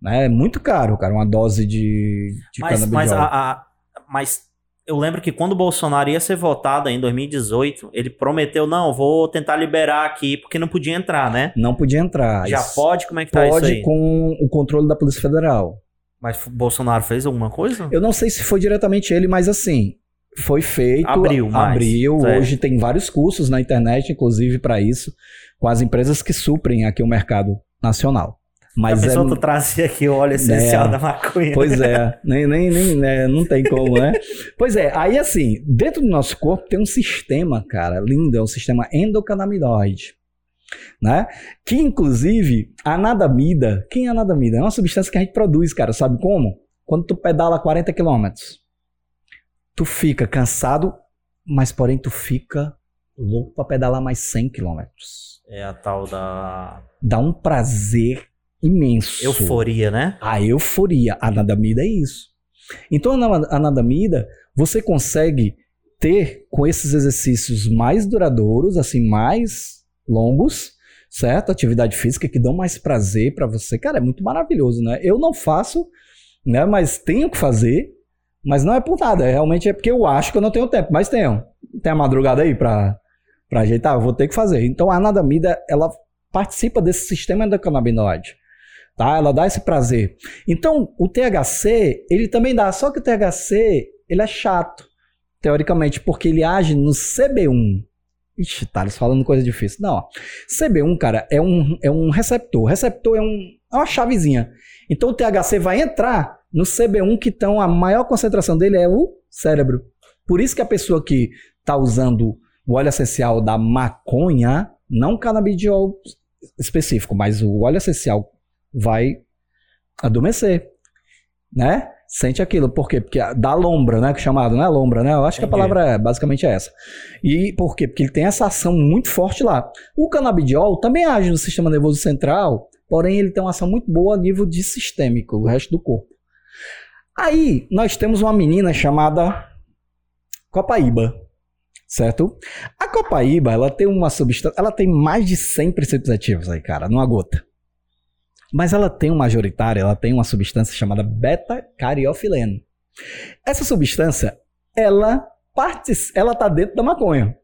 Né? É muito caro, cara, uma dose de, de mas, mas, a, a, mas eu lembro que quando o Bolsonaro ia ser votado em 2018, ele prometeu, não, vou tentar liberar aqui, porque não podia entrar, né? Não podia entrar. Já pode? Como é que tá pode isso aí? com o controle da Polícia Federal. Mas o Bolsonaro fez alguma coisa? Eu não sei se foi diretamente ele, mas assim, foi feito. Abriu, mais. Abriu. Hoje tem vários cursos na internet, inclusive, para isso, com as empresas que suprem aqui o mercado nacional. Mas a pessoa é, tu trazia aqui o óleo essencial é, da maconha. Pois é, nem, nem, nem né, não tem como, né? pois é, aí assim, dentro do nosso corpo tem um sistema, cara, lindo, é o um sistema endocannabinoide. Né? Que inclusive a anadamida, quem é a anadamida? É uma substância que a gente produz, cara, sabe como? Quando tu pedala 40 quilômetros, tu fica cansado, mas porém tu fica louco para pedalar mais 100 quilômetros. É a tal da. Dá um prazer imenso. Euforia, né? A euforia. A nadamida é isso. Então, a nadamida, você consegue ter com esses exercícios mais duradouros, assim, mais longos, certo? Atividade física que dão mais prazer para você. Cara, é muito maravilhoso, né? Eu não faço, né? Mas tenho que fazer. Mas não é por é, realmente é porque eu acho que eu não tenho tempo, mas tenho. Tem a madrugada aí para para ajeitar, eu vou ter que fazer. Então a nadamida, ela participa desse sistema endocannabinoide tá? Ela dá esse prazer. Então, o THC, ele também dá, só que o THC, ele é chato, teoricamente, porque ele age no CB1. Ixi, tá, falando coisa difícil. Não, ó. CB1, cara, é um, é um receptor. Receptor é, um, é uma chavezinha. Então, o THC vai entrar no CB1, que então a maior concentração dele é o cérebro. Por isso que a pessoa que está usando o óleo essencial da maconha, não canabidiol específico, mas o óleo essencial vai adormecer, né? Sente aquilo, por quê? Porque dá lombra, né? Que é chamado, né? Lombra, né? Eu acho que a palavra é basicamente é essa. E por quê? Porque ele tem essa ação muito forte lá. O canabidiol também age no sistema nervoso central, porém ele tem uma ação muito boa a nível de sistêmico, o resto do corpo. Aí nós temos uma menina chamada Copaíba, certo? A Copaíba, ela tem uma substância, ela tem mais de 100 princípios ativos aí, cara, numa gota. Mas ela tem um majoritário, ela tem uma substância chamada beta-cariofileno. Essa substância, ela ela tá dentro da maconha.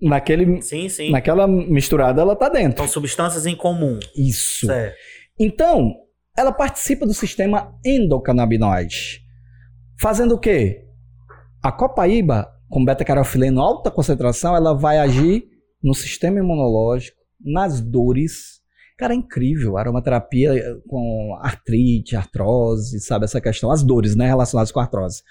Naquele, sim, sim. Naquela misturada, ela tá dentro. São substâncias em comum. Isso. Certo. Então, ela participa do sistema endocannabinoide. Fazendo o quê? A copaíba, com beta-carofileno alta concentração, ela vai agir no sistema imunológico, nas dores, Cara, é incrível. Aromaterapia eh, com artrite, artrose, sabe? Essa questão, as dores, né? Relacionadas com a artrose,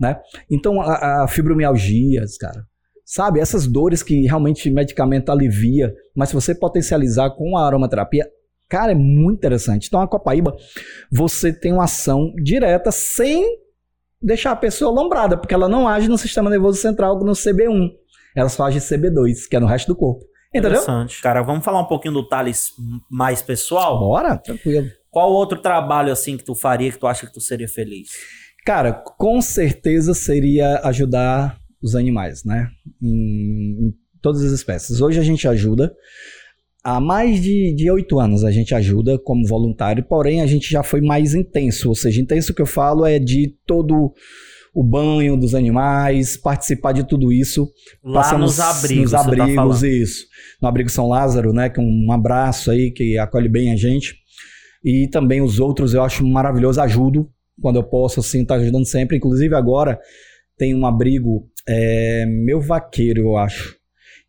né? Então, a, a fibromialgias, cara. Sabe? Essas dores que realmente medicamento alivia, mas se você potencializar com a aromaterapia, cara, é muito interessante. Então, a Copaíba, você tem uma ação direta sem deixar a pessoa lombrada, porque ela não age no sistema nervoso central no CB1. Ela só age CB2, que é no resto do corpo. Entendeu? Interessante. Cara, vamos falar um pouquinho do Thales mais pessoal? Bora, tranquilo. Qual outro trabalho assim que tu faria que tu acha que tu seria feliz? Cara, com certeza seria ajudar os animais, né? Em, em todas as espécies. Hoje a gente ajuda. Há mais de oito anos a gente ajuda como voluntário, porém a gente já foi mais intenso. Ou seja, intenso que eu falo é de todo o banho dos animais, participar de tudo isso. Lá Passamos nos abrigos, nos tá abrigos, tá isso. No abrigo São Lázaro, né, que é um abraço aí que acolhe bem a gente. E também os outros eu acho maravilhoso, ajudo quando eu posso, assim, tá ajudando sempre. Inclusive agora tem um abrigo, é, meu vaqueiro, eu acho,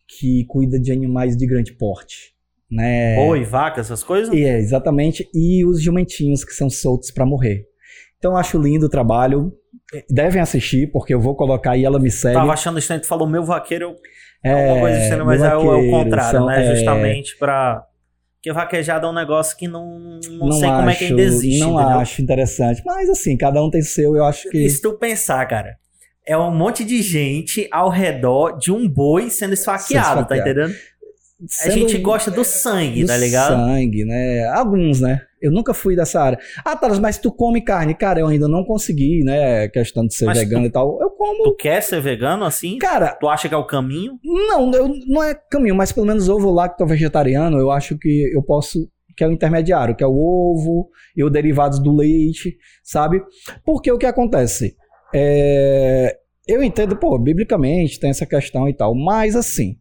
que cuida de animais de grande porte. Né? Boi, vaca, essas coisas? E é, exatamente. E os jumentinhos que são soltos para morrer. Então eu acho lindo o trabalho. Devem assistir, porque eu vou colocar e ela me segue. Tava achando estranho, tu falou meu vaqueiro, eu... É, alguma coisa estranha, mas meu é, o, é o vaqueiro, contrário, são- né? é, Justamente pra... Porque vaquejada é um negócio que não, não, não sei como é que acho- ainda existe, Não entendeu? acho interessante. Mas assim, cada um tem seu, eu acho que. E se tu pensar, cara, é um monte de gente ao redor de um boi sendo esfaqueado, tá esfaqueado. entendendo? A gente gosta do sangue, do tá ligado? sangue, né? Alguns, né? Eu nunca fui dessa área. Ah, Thales, mas tu come carne? Cara, eu ainda não consegui, né? Questão de ser Mas vegano tu- e tal. Eu como. Tu quer ser vegano assim? Cara, Tu acha que é o caminho? Não, eu, não é caminho, mas pelo menos ovo lacto vegetariano, eu acho que eu posso, que é o intermediário, que é o ovo e os derivados do leite, sabe? Porque o que acontece? É, eu entendo, pô, biblicamente tem essa questão e tal, mas assim,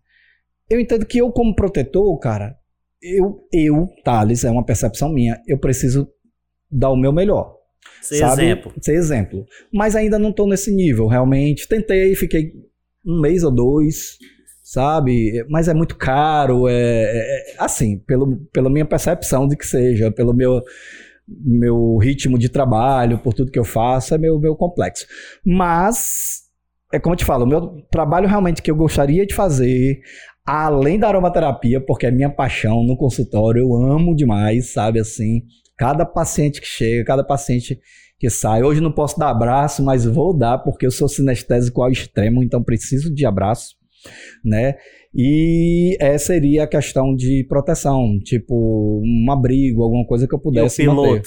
eu entendo que eu como protetor, cara, eu, eu, Thales, é uma percepção minha, eu preciso dar o meu melhor. Ser sabe? exemplo. Ser exemplo. Mas ainda não tô nesse nível, realmente. Tentei, fiquei um mês ou dois, sabe? Mas é muito caro, é, é- é- assim, pelo, pela minha percepção de que seja, pelo meu meu ritmo de trabalho, por tudo que eu faço, é meu, meu complexo. Mas, é como eu te falo, o meu trabalho realmente que eu gostaria de fazer, além da aromaterapia, porque é minha paixão no consultório, eu amo demais, sabe, assim, cada paciente que chega, cada paciente que sai. Hoje não posso dar abraço, mas vou dar porque eu sou sinestésico ao extremo, então preciso de abraço, né? E essa seria a questão de proteção, tipo um abrigo, alguma coisa que eu E o pudesse manter.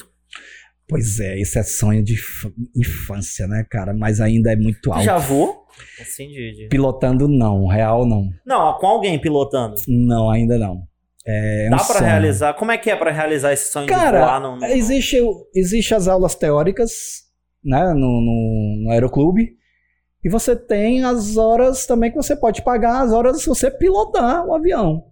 Pois é, isso é sonho de inf- infância, né, cara? Mas ainda é muito alto. já voou? Assim, de, de- Pilotando não, real não. Não, com alguém pilotando. Não, ainda não. É Dá um pra sonho. realizar? Como é que é pra realizar esse sonho de Cara, voar no, no- Existe, existe as aulas teóricas, né, no, no, no aeroclube. E você tem as horas também que você pode pagar, as horas se você pilotar o avião.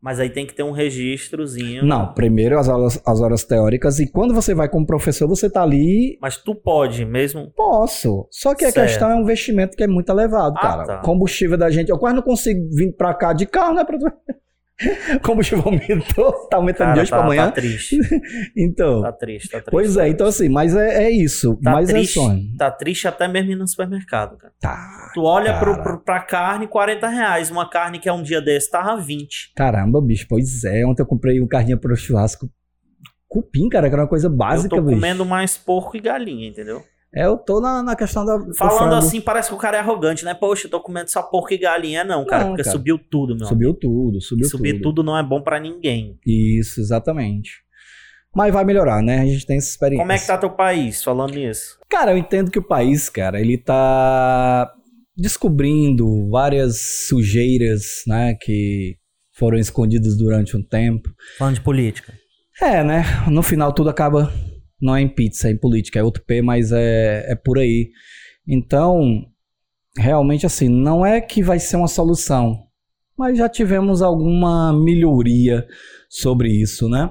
Mas aí tem que ter um registrozinho. Não, primeiro as aulas, as horas teóricas. E quando você vai como professor, você tá ali. Mas tu pode mesmo. Posso. Só que a Certo. questão é um investimento que é muito elevado, Ah, cara. tá. O combustível da gente. Eu quase não consigo vir pra cá de carro, né? Pra... combustível aumentou, tá aumentando Cara, de hoje tá, pra amanhã. tá triste. Então. Tá triste, tá triste. Pois é, então assim, mas é, é isso. Tá mas triste, é sonho. tá triste até mesmo no supermercado, cara. Tá. Tu olha Cara. pro, pro, pra carne, 40 reais. Uma carne que é um dia desse tava 20. Caramba, bicho, pois é. Ontem eu comprei um carninha pro churrasco. Cupim, cara, que era uma coisa básica, eu tô bicho. comendo mais porco e galinha, entendeu? É, eu tô na, na questão da. do Falando assim, parece que o cara é arrogante, né? Poxa, eu tô comendo só porco e galinha. Não, cara, Não, porque cara. subiu tudo, meu. Subiu tudo, E subiu subir tudo. tudo não é bom pra ninguém. Isso, exatamente. Mas vai melhorar, né? A gente tem essa experiência. Como é que tá teu país falando nisso? Cara, eu entendo que o país, cara, ele tá descobrindo várias sujeiras, né, que foram escondidas durante um tempo. Falando de política. É, né? No final tudo acaba. Não é em pizza, é em política, é outro P, mas é, é por aí. Então, realmente assim, não é que vai ser uma solução, mas já tivemos alguma melhoria sobre isso, né?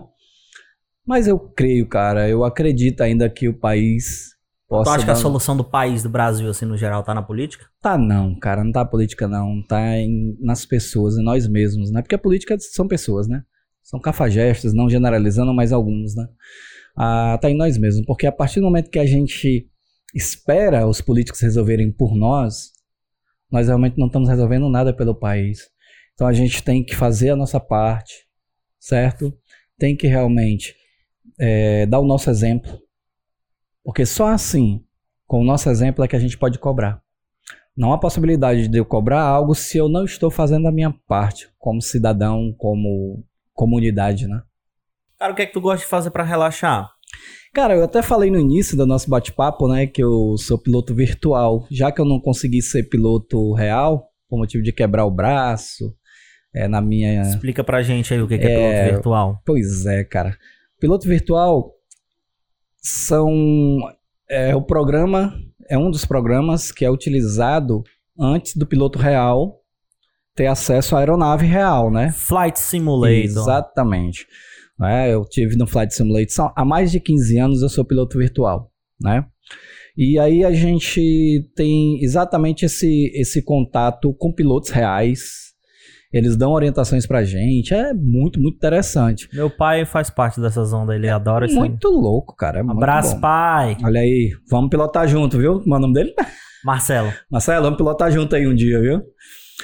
Mas eu creio, cara, eu acredito ainda que o país Tu possa. acha que a dar- solução do país, do Brasil, assim, no geral, tá na política? Tá não, cara, não tá a política não, tá em- nas pessoas, em nós mesmos, né? Porque a política são pessoas, né? São cafajestes, não generalizando, mas alguns, né? Ah, tá em nós mesmos, porque a partir do momento que a gente espera os políticos resolverem por nós, nós realmente não estamos resolvendo nada pelo país. Então a gente tem que fazer a nossa parte, certo? Tem que realmente eh, dar o nosso exemplo, porque só assim, com o nosso exemplo, é que a gente pode cobrar. Não há possibilidade de eu cobrar algo se eu não estou fazendo a minha parte, como cidadão, como comunidade, né? Cara, o que é que tu gosta de fazer pra relaxar? Cara, eu até falei no início do nosso bate-papo, né, que eu sou piloto virtual. Já que eu não consegui ser piloto real, por motivo de quebrar o braço, é, na minha. Explica pra gente aí o que que é, É. piloto virtual. Pois é, cara. Piloto virtual são. É o programa, é um dos programas que é utilizado antes do piloto real ter acesso à aeronave real, né? Flight Simulator. Exatamente. Né, eu tive no Flight Simulator há mais de 15 anos, eu sou piloto virtual, né? E aí a gente tem exatamente esse, esse contato com pilotos reais Eles dão orientações pra gente. É muito, muito interessante. Meu pai faz parte dessas ondas, ele adora isso. aí. Muito louco, cara. É muito Abraço, bom. pai. Olha aí, vamos pilotar junto, viu? Como é o nome dele? Marcelo. Marcelo, vamos pilotar junto aí um dia, viu?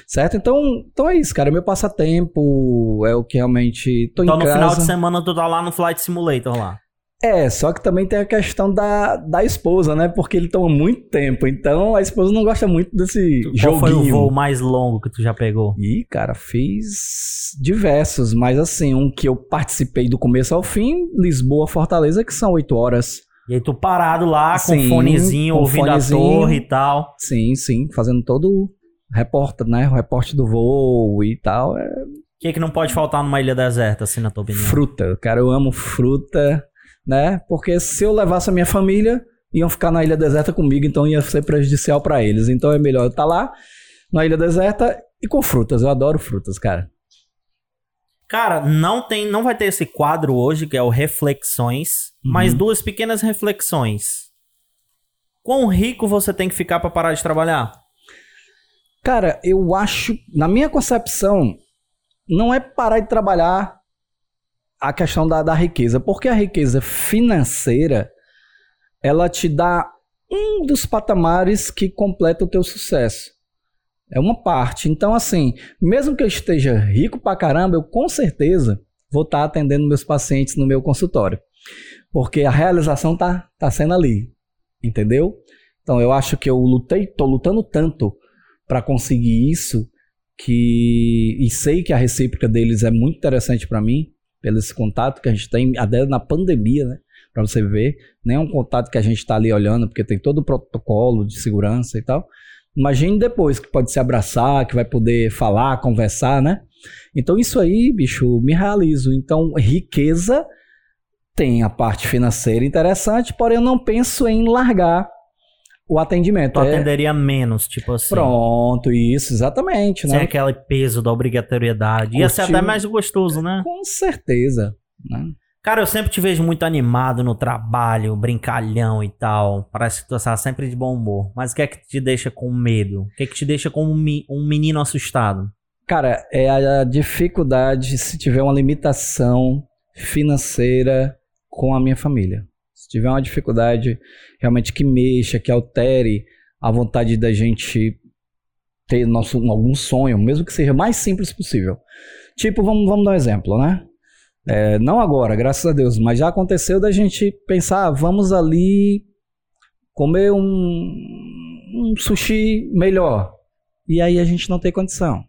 Certo? Então, então é isso, cara. Meu passatempo é o que realmente tô Então em no casa. final de semana tu tá lá no Flight Simulator lá. É, só que também tem a questão da, da esposa, né? Porque ele toma muito tempo. Então a esposa não gosta muito desse Qual foi o joguinho. voo mais longo que tu já pegou? E, cara, fiz diversos, mas assim, um que eu participei do começo ao fim, Lisboa, Fortaleza, que são oito horas. E aí tu parado lá com Sim, um fonezinho, com ouvindo fonezinho. a torre e tal. Sim, sim, fazendo todo reporta, né? O reporte do voo e tal. É O que, que não pode faltar numa ilha deserta, assim, na tua opinião? fruta. Cara, eu amo fruta, né? Porque se eu levasse a minha família, iam ficar na ilha deserta comigo, então ia ser prejudicial pra eles. Então é melhor eu estar lá, na ilha deserta e com frutas. Eu adoro frutas, cara. Cara, não tem, não vai ter esse quadro hoje, que é o Reflexões, Uhum. mas duas pequenas reflexões. Quão rico você tem que ficar pra parar de trabalhar? Cara, eu acho, na minha concepção, não é parar de trabalhar a questão da, da riqueza, porque a riqueza financeira ela te dá um dos patamares que completa o teu sucesso. É uma parte. Então, assim, mesmo que eu esteja rico pra caramba, eu com certeza vou estar atendendo meus pacientes no meu consultório. Porque a realização tá, tá sendo ali. Entendeu? Então, eu acho que eu lutei, tô lutando tanto para conseguir isso que e sei que a recíproca deles é muito interessante para mim pelo esse contato que a gente tem até na pandemia, né? Para você ver, nem é um contato que a gente está ali olhando porque tem todo o protocolo de segurança e tal. Imagine depois que pode se abraçar, que vai poder falar, conversar, né? Então isso aí, bicho, me realizo. Então riqueza tem a parte financeira interessante, porém eu não penso em largar o atendimento. Tu É- atenderia menos, tipo assim. Pronto, isso, exatamente, Sem né? aquele peso da obrigatoriedade. Ia ser Curtiu. até mais gostoso, né? Com certeza. Né? Cara, eu sempre te vejo muito animado no trabalho, brincalhão e tal. Parece que tu está sempre de bom humor. Mas o que é que te deixa com medo? O que é que te deixa como um um menino assustado? Cara, é a dificuldade se tiver uma limitação financeira com a minha família. Se tiver uma dificuldade realmente que mexa, que altere a vontade da gente ter nosso, algum sonho, mesmo que seja mais simples possível. Tipo, vamos, vamos dar um exemplo, né? É, não agora, graças a Deus, mas já aconteceu da gente pensar, ah, vamos ali comer um, um sushi melhor. E aí a gente não tem condição.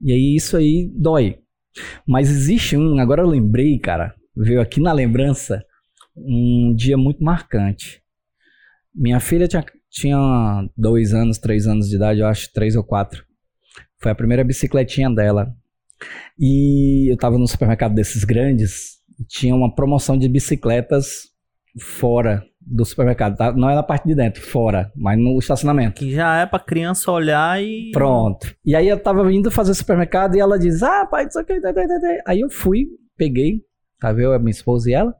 E aí isso aí dói. Mas existe um, agora eu lembrei, cara, veio aqui na lembrança um dia muito marcante. Minha filha tinha, tinha dois anos, três anos de idade, eu acho, três ou quatro. Foi a primeira bicicletinha dela. E eu tava num supermercado desses grandes, tinha uma promoção de bicicletas fora do supermercado, tá? Não é na parte de dentro, fora, mas no estacionamento. Que já é pra criança olhar e. Pronto. E aí eu tava indo fazer supermercado e ela diz: Ah, pai, isso aqui. tá, tá, tá, tá." Aí eu fui, peguei, tá vendo? A minha esposa e ela.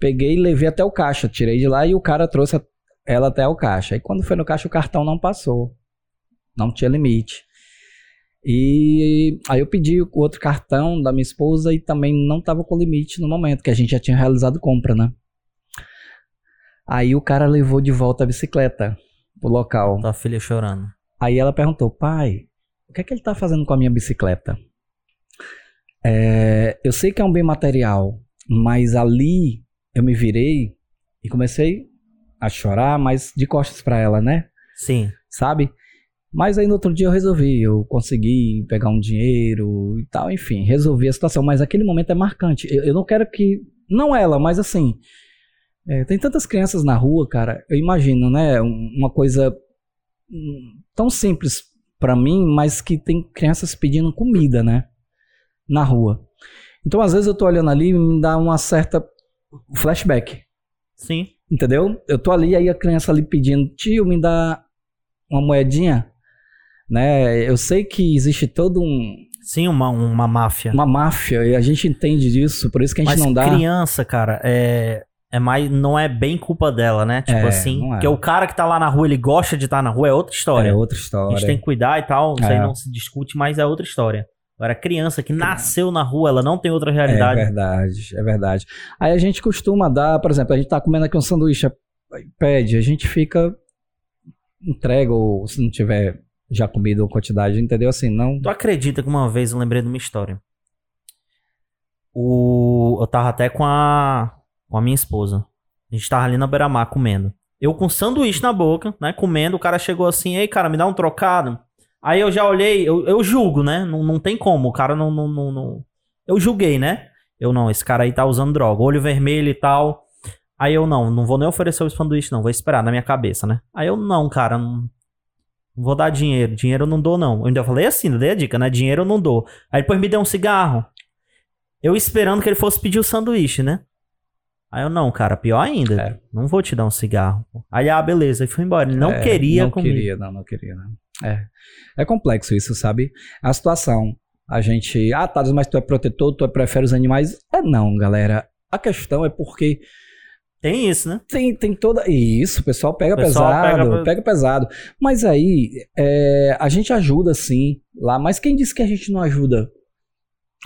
Peguei e levei até o caixa. Tirei de lá e o cara trouxe ela até o caixa. Aí quando foi no caixa, o cartão não passou. Não tinha limite. E aí eu pedi o outro cartão da minha esposa e também não tava com limite no momento, que a gente já tinha realizado compra, né? Aí o cara levou de volta a bicicleta pro local. Tua filha chorando. Aí ela perguntou, pai, o que é que ele tá fazendo com a minha bicicleta? É, eu sei que é um bem material, mas ali eu me virei e comecei a chorar, mas de costas pra ela, né? Sim. Sabe? Mas aí no outro dia eu resolvi, eu consegui pegar um dinheiro e tal, enfim, resolvi a situação. Mas aquele momento é marcante. Eu, eu não quero que. Não ela, mas assim. é, tem tantas crianças na rua, cara. Eu imagino, né? um- Uma coisa hum, tão simples pra mim, mas que tem crianças pedindo comida, né? Na rua. Então, às vezes eu tô olhando ali e me dá uma certa flashback. Sim. Entendeu? Eu tô ali, aí a criança ali pedindo, tio, me dá uma moedinha, né? Eu sei que existe todo um, Sim, uma, uma máfia. uma máfia e a gente entende disso, por isso que a gente Mas não dá. criança, cara, é. É mais, não é bem culpa dela, né? Tipo É, assim. é. Porque o cara que tá lá na rua, ele gosta de estar na rua, é outra história. É outra A história. gente tem que cuidar e tal, isso aí É. não se discute, mas é outra história. Era criança que nasceu na rua, ela não tem outra realidade. É verdade, é verdade. Aí a gente costuma dar, por exemplo, a gente tá comendo aqui um sanduíche, pede, a gente fica entrega ou se não tiver já comido a quantidade, entendeu? Assim, não. Tu acredita que uma vez eu lembrei de uma história? O... Eu tava até com a... com a minha esposa. A gente tava ali na beira-mar comendo. Eu com sanduíche na boca, né? Comendo, o cara chegou assim, ei, cara, me dá um trocado. Aí eu já olhei, eu, eu julgo, né? Não, não tem como, o cara não, não, não, não. Eu julguei, né? Eu não, esse cara aí tá usando droga, olho vermelho e tal. Aí eu não, não vou nem oferecer o sanduíche, não, vou esperar na minha cabeça, né? Aí eu não, cara, não, não vou dar dinheiro, dinheiro eu não dou, não. Eu ainda falei assim, dei a dica, né? Dinheiro eu não dou. Aí depois me deu um cigarro. Eu esperando que ele fosse pedir o sanduíche, né? Aí eu, não, cara, pior ainda. É. Não vou te dar um cigarro. Aí, ah, beleza. Aí foi embora. Ele não é, queria não comigo. queria, não, não queria, não. É. É complexo isso, sabe? A situação. A gente, ah, tá, mas tu é protetor, tu prefere os animais. É não, galera. A questão é porque. Tem isso, né? Tem, tem toda. Isso, o pessoal pega o pessoal pesado, pega... pega... pesado. Mas aí, é, a gente ajuda sim lá. Mas quem disse que a gente não ajuda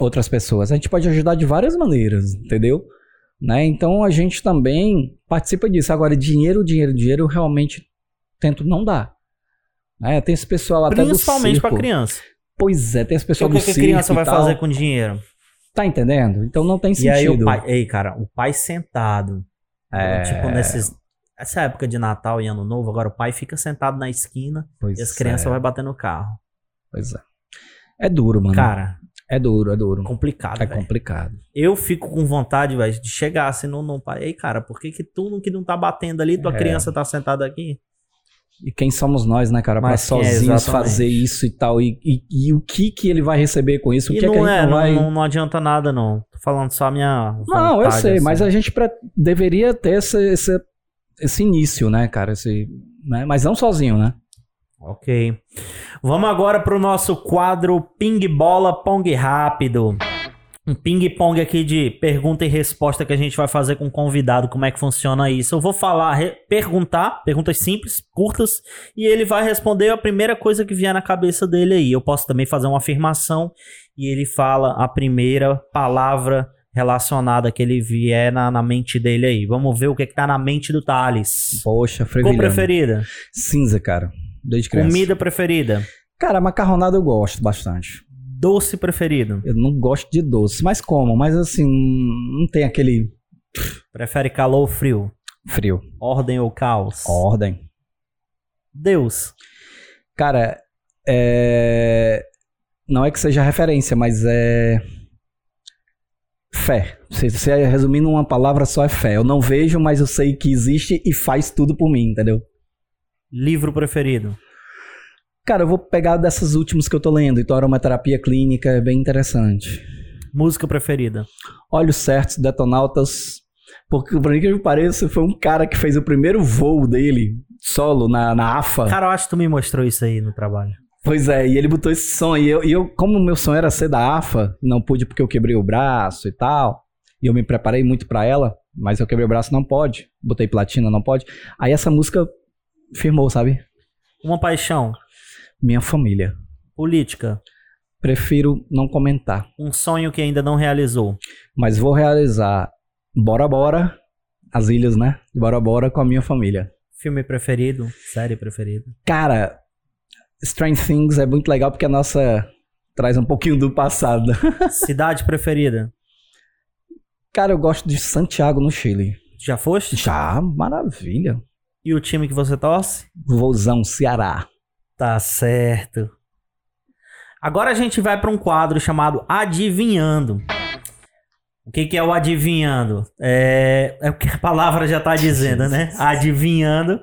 outras pessoas? A gente pode ajudar de várias maneiras, entendeu? Né? Então a gente também participa disso. Agora, dinheiro, dinheiro, dinheiro, eu realmente tento não dar. É, tem esse pessoal até Principalmente para criança. Pois é, tem esse pessoal o que, do que a criança vai fazer com dinheiro? Tá entendendo? Então não tem sentido. E aí o pai, ei, cara, o pai sentado. É... Tipo, nesses essa época de Natal e Ano Novo, agora o pai fica sentado na esquina pois e as crianças é. vai bater no carro. Pois é. É duro, mano. Cara, é duro, é duro. Complicado, É véio. complicado. Eu fico com vontade, velho, de chegar assim no, no pai. Ei, cara, por que que tu que não tá batendo ali, tua é. criança tá sentada aqui? E quem somos nós, né, cara, para é, sozinhos é, fazer isso e tal. E, e, e, o que que ele vai receber com isso? O e que não é, que é, não, vai... não, não, adianta nada, não. Tô falando só a minha. Não, eu sei, assim. mas a gente pre... deveria ter esse, esse, esse início, né, cara? Esse, né? Mas não sozinho, né? Ok. Vamos agora para o nosso quadro Ping Bola Pong Rápido. Um ping-pong aqui de pergunta e resposta que a gente vai fazer com o convidado. Como é que funciona isso? Eu vou falar, perguntar, perguntas simples, curtas, e ele vai responder a primeira coisa que vier na cabeça dele aí. Eu posso também fazer uma afirmação e ele fala a primeira palavra relacionada que ele vier na, na mente dele aí. Vamos ver o que, que tá na mente do Thales. Poxa. Cor preferida? Cinza, cara. Desde criança. Comida preferida? Cara, macarronada eu gosto bastante. Doce preferido? Eu não gosto de doce, mas como? Mas assim, não tem aquele. Prefere calor ou frio? Frio. Ordem ou caos? Ordem. Deus. Cara, é. Não é que seja referência, mas é. Fé. Se você resumindo uma palavra só é fé. Eu não vejo, mas eu sei que existe e faz tudo por mim, entendeu? Livro preferido? Cara, eu vou pegar dessas últimas que eu tô lendo. Então, aromaterapia clínica é bem interessante. Música preferida? Olhos Certos, Detonautas. Porque, por que me pareça, foi um cara que fez o primeiro voo dele, solo, na, na AFA. Cara, eu acho que tu me mostrou isso aí no trabalho. Pois é, e ele botou esse som. E eu, e eu como o meu som era ser da AFA, não pude porque eu quebrei o braço e tal. E eu me preparei muito para ela, mas eu quebrei o braço, não pode. Botei platina, não pode. Aí essa música firmou, sabe? Uma paixão. Minha família. Política. Prefiro não comentar. Um sonho que ainda não realizou. Mas vou realizar Bora Bora, as ilhas, né? Bora Bora com a minha família. Filme preferido? Série preferida? Cara, Strange Things é muito legal porque a nossa traz um pouquinho do passado. Cidade preferida? Cara, eu gosto de Santiago, no Chile. Já foste? Já, maravilha. E o time que você torce? Vozão Ceará. Tá certo. Agora a gente vai para um quadro chamado Adivinhando. O que, que é o adivinhando? É, é o que a palavra já está dizendo, né? Adivinhando.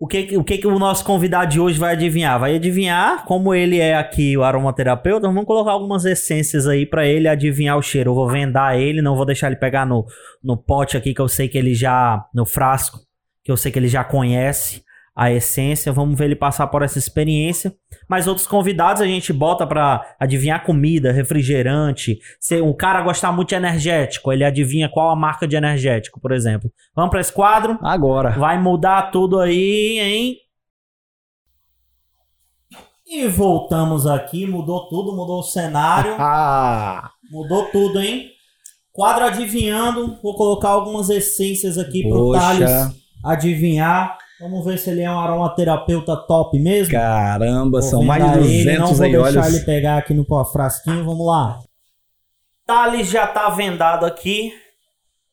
O que, o que, que o nosso convidado de hoje vai adivinhar? Vai adivinhar, como ele é aqui o aromaterapeuta, vamos colocar algumas essências aí para ele adivinhar o cheiro. Eu vou vendar ele, não vou deixar ele pegar no, no pote aqui que eu sei que ele já. no frasco que eu sei que ele já conhece a essência. Vamos ver ele passar por essa experiência. Mas outros convidados a gente bota para adivinhar comida, refrigerante. Se o cara gostar muito de energético, ele adivinha qual a marca de energético, por exemplo. Vamos para esse quadro? Agora. Vai mudar tudo aí, hein? E voltamos aqui, mudou tudo, mudou o cenário, Ah, mudou tudo, hein? Quadro adivinhando, vou colocar algumas essências aqui pro Poxa. Thales adivinhar. Vamos ver se ele é um aromaterapeuta top mesmo. caramba, Vou são mais de vendar ele, não 200 vou aí, deixar olha. ele pegar aqui no pó frasquinho, vamos lá. Thales já tá vendado aqui.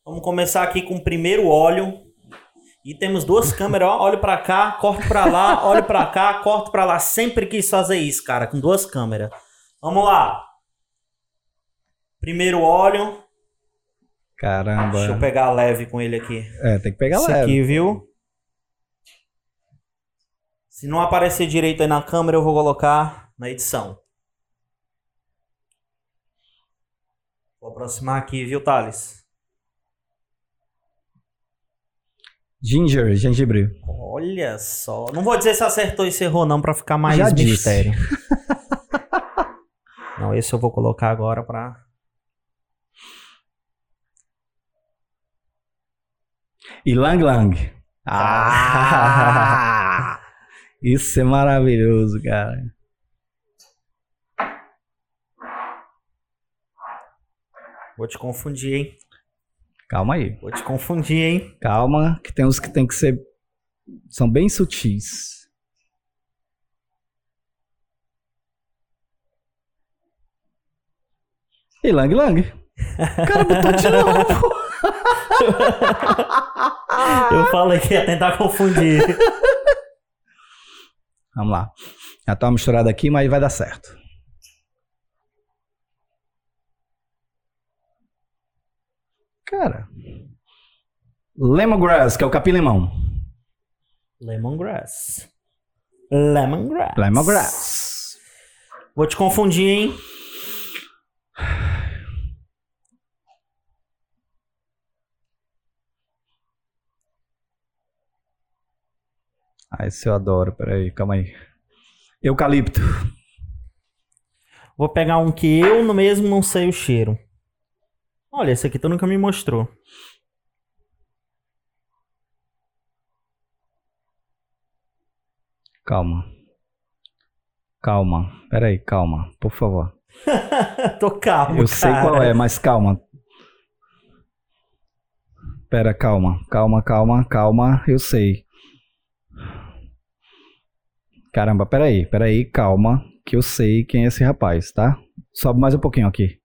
Vamos começar aqui com o primeiro óleo. E temos duas câmeras, ó, olho pra cá, corto pra lá, olho pra cá, corto pra lá. Sempre quis fazer isso, cara, com duas câmeras. Vamos lá. Primeiro óleo. Caramba. Deixa eu pegar leve com ele aqui. É, tem que pegar Esse leve. aqui, viu? Se não aparecer direito aí na câmera, eu vou colocar na edição. Vou aproximar aqui, viu, Thales? Ginger, gengibre. Olha só. Não vou dizer se acertou e se errou, não, pra ficar mais Já mistério. não, esse eu vou colocar agora pra. Ilang Lang. Ah! Isso é maravilhoso, cara. Vou te confundir, hein? Calma aí. Vou te confundir, hein? Calma, que tem uns que tem que ser. São bem sutis. Ilang Lang. Cara, botou de novo. Eu falei que ia tentar confundir. Vamos lá. Já tá uma misturada aqui, mas vai dar certo. Cara. Lemongrass, que é o capim-limão. Lemongrass. Lemongrass. Lemongrass. Vou te confundir, hein? Ah, esse eu adoro. Peraí, calma aí. Eucalipto. Vou pegar um que eu mesmo não sei o cheiro. Olha, esse aqui tu nunca me mostrou. Calma. Calma. Peraí, calma. Por favor. Tô calmo, Eu sei cara. qual é, mas calma. Pera, calma. Calma, calma, calma. Eu sei. Caramba, peraí, peraí, calma. Que eu sei quem é esse rapaz, tá? Sobe mais um pouquinho aqui.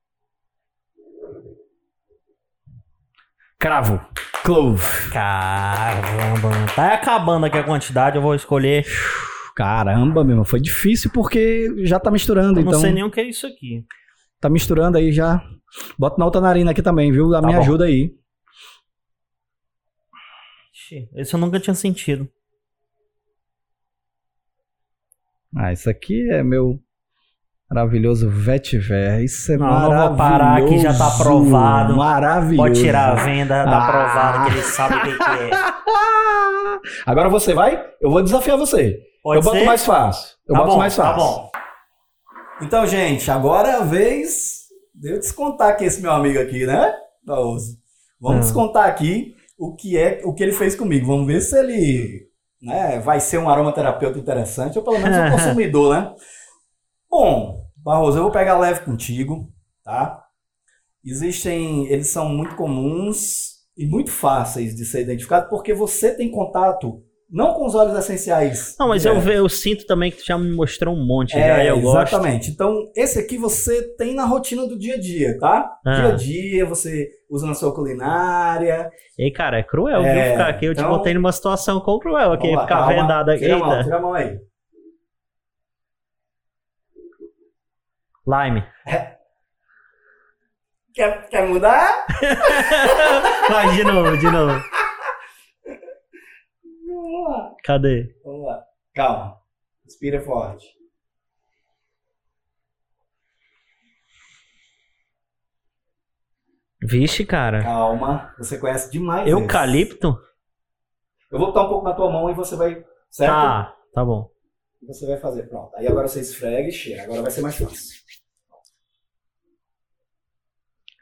Cravo. Clove. Caramba. Tá acabando aqui a quantidade, eu vou escolher. Caramba, meu foi difícil porque já tá misturando, Eu não então. sei nem o que é isso aqui. Tá misturando aí já. Bota na outra narina aqui também, viu? Tá Me bom. ajuda aí. Esse eu nunca tinha sentido. Ah, isso aqui é meu maravilhoso vetiver. Isso é Não, não maravilhoso. vou parar aqui, já tá aprovado. Maravilhoso. Pode tirar a venda, tá Ah. aprovado que ele sabe o que, que é. Agora você vai? Eu vou desafiar você. Pode eu boto ser? mais fácil. Eu Tá boto bom, mais tá fácil. bom. Então, gente, agora é a vez de eu descontar aqui esse meu amigo aqui, né? Vamos Hum. descontar aqui o que é o que ele fez comigo. Vamos ver se ele né, vai ser um aromaterapeuta interessante ou pelo menos um consumidor, né? Bom, Barroso, eu vou pegar leve contigo, tá? Existem, eles são muito comuns e muito fáceis de ser identificados porque você tem contato não com os óleos essenciais. Não, mas eu, ve- eu sinto também que tu já me mostrou um monte É, já, eu gosto. exatamente. Então, esse aqui você tem na rotina do dia a dia, tá? Ah. Dia a dia, você usa na sua culinária. E aí, cara, é cruel, É, viu? Ficar aqui, eu te então- botei numa situação com cruel aqui, lá, ficar vendado aqui. Tira a mão, tira a mão aí. lime. Quer, quer mudar? Vai, de novo, de novo. Lá. Cadê? Vamos lá. Calma. Respira forte. Vixe, cara. Calma. Você conhece demais esse. Eucalipto? Eu vou botar um pouco na tua mão e você vai... Certo? Tá, tá bom. Você vai fazer. Pronto. Aí agora você esfrega e cheira. Agora vai ser mais fácil.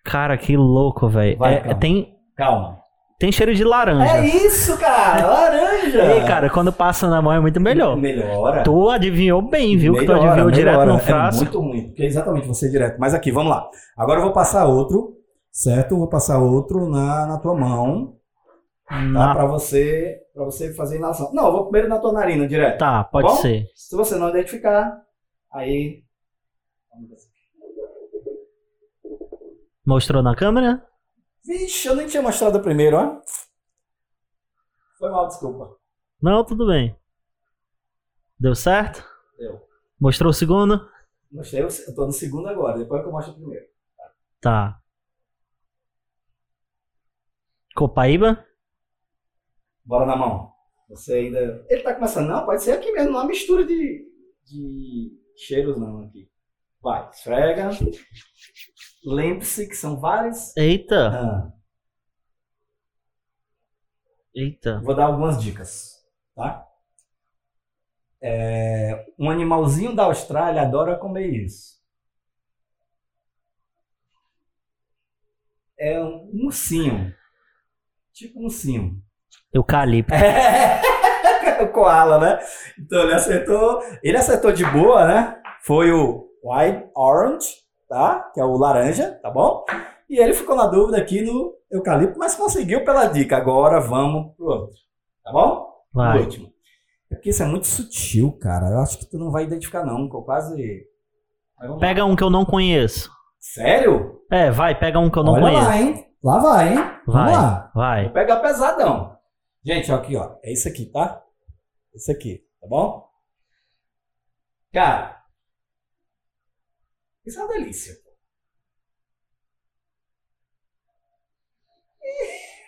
Cara, que louco, velho. É, calma. tem, Calma. Tem cheiro de laranja. É isso, cara, laranja. Ei, cara, quando passa na mão é muito melhor. Melhora. Tu adivinhou bem, viu? que tu Melhora, adivinhou direto melhora. no frasco. É muito ruim, porque é exatamente você direto. Mas aqui, vamos lá. Agora eu vou passar outro, certo? Vou passar outro na, na tua mão, tá? Na- Pra você, pra você fazer inalação. Não, eu vou primeiro na tua narina, direto. Tá, pode Bom? ser. Se você não identificar, aí... Mostrou na câmera? Vixe, eu nem tinha mostrado primeiro, ó. Foi mal, desculpa. Não, tudo bem. Deu certo? Deu. Mostrou o segundo? Mostrei, eu eu tô no segundo agora, depois que eu mostro o primeiro. Tá. Copaíba? Bora na mão. Você ainda. Ele tá começando, não? Pode ser aqui mesmo, não é uma mistura de, de cheiros, não, aqui. Vai, esfrega. Lembre-se que são vários. Eita, Ah, eita. vou dar algumas dicas, tá? É, um animalzinho da Austrália adora comer isso. É um ursinho. Tipo um ursinho. Eucalipto. o koala, né? Então ele acertou. Ele acertou de boa, né? Foi o White Orange, tá? Que é o laranja, tá bom? E ele ficou na dúvida aqui no eucalipto, mas conseguiu pela dica. Agora vamos pro outro, tá bom? O Vai. último. É porque isso é muito sutil, cara. Eu acho que tu não vai identificar, não. que eu quase. Vamos. Pega um que eu não conheço. Sério? É, vai, pega um que eu não Olha conheço. lá, hein? Lá vai, hein? Vamos Vai, lá. vai. Vou pegar pesadão. Gente, ó, aqui, ó. É isso aqui, tá? Isso aqui, tá bom? Cara, isso é uma delícia.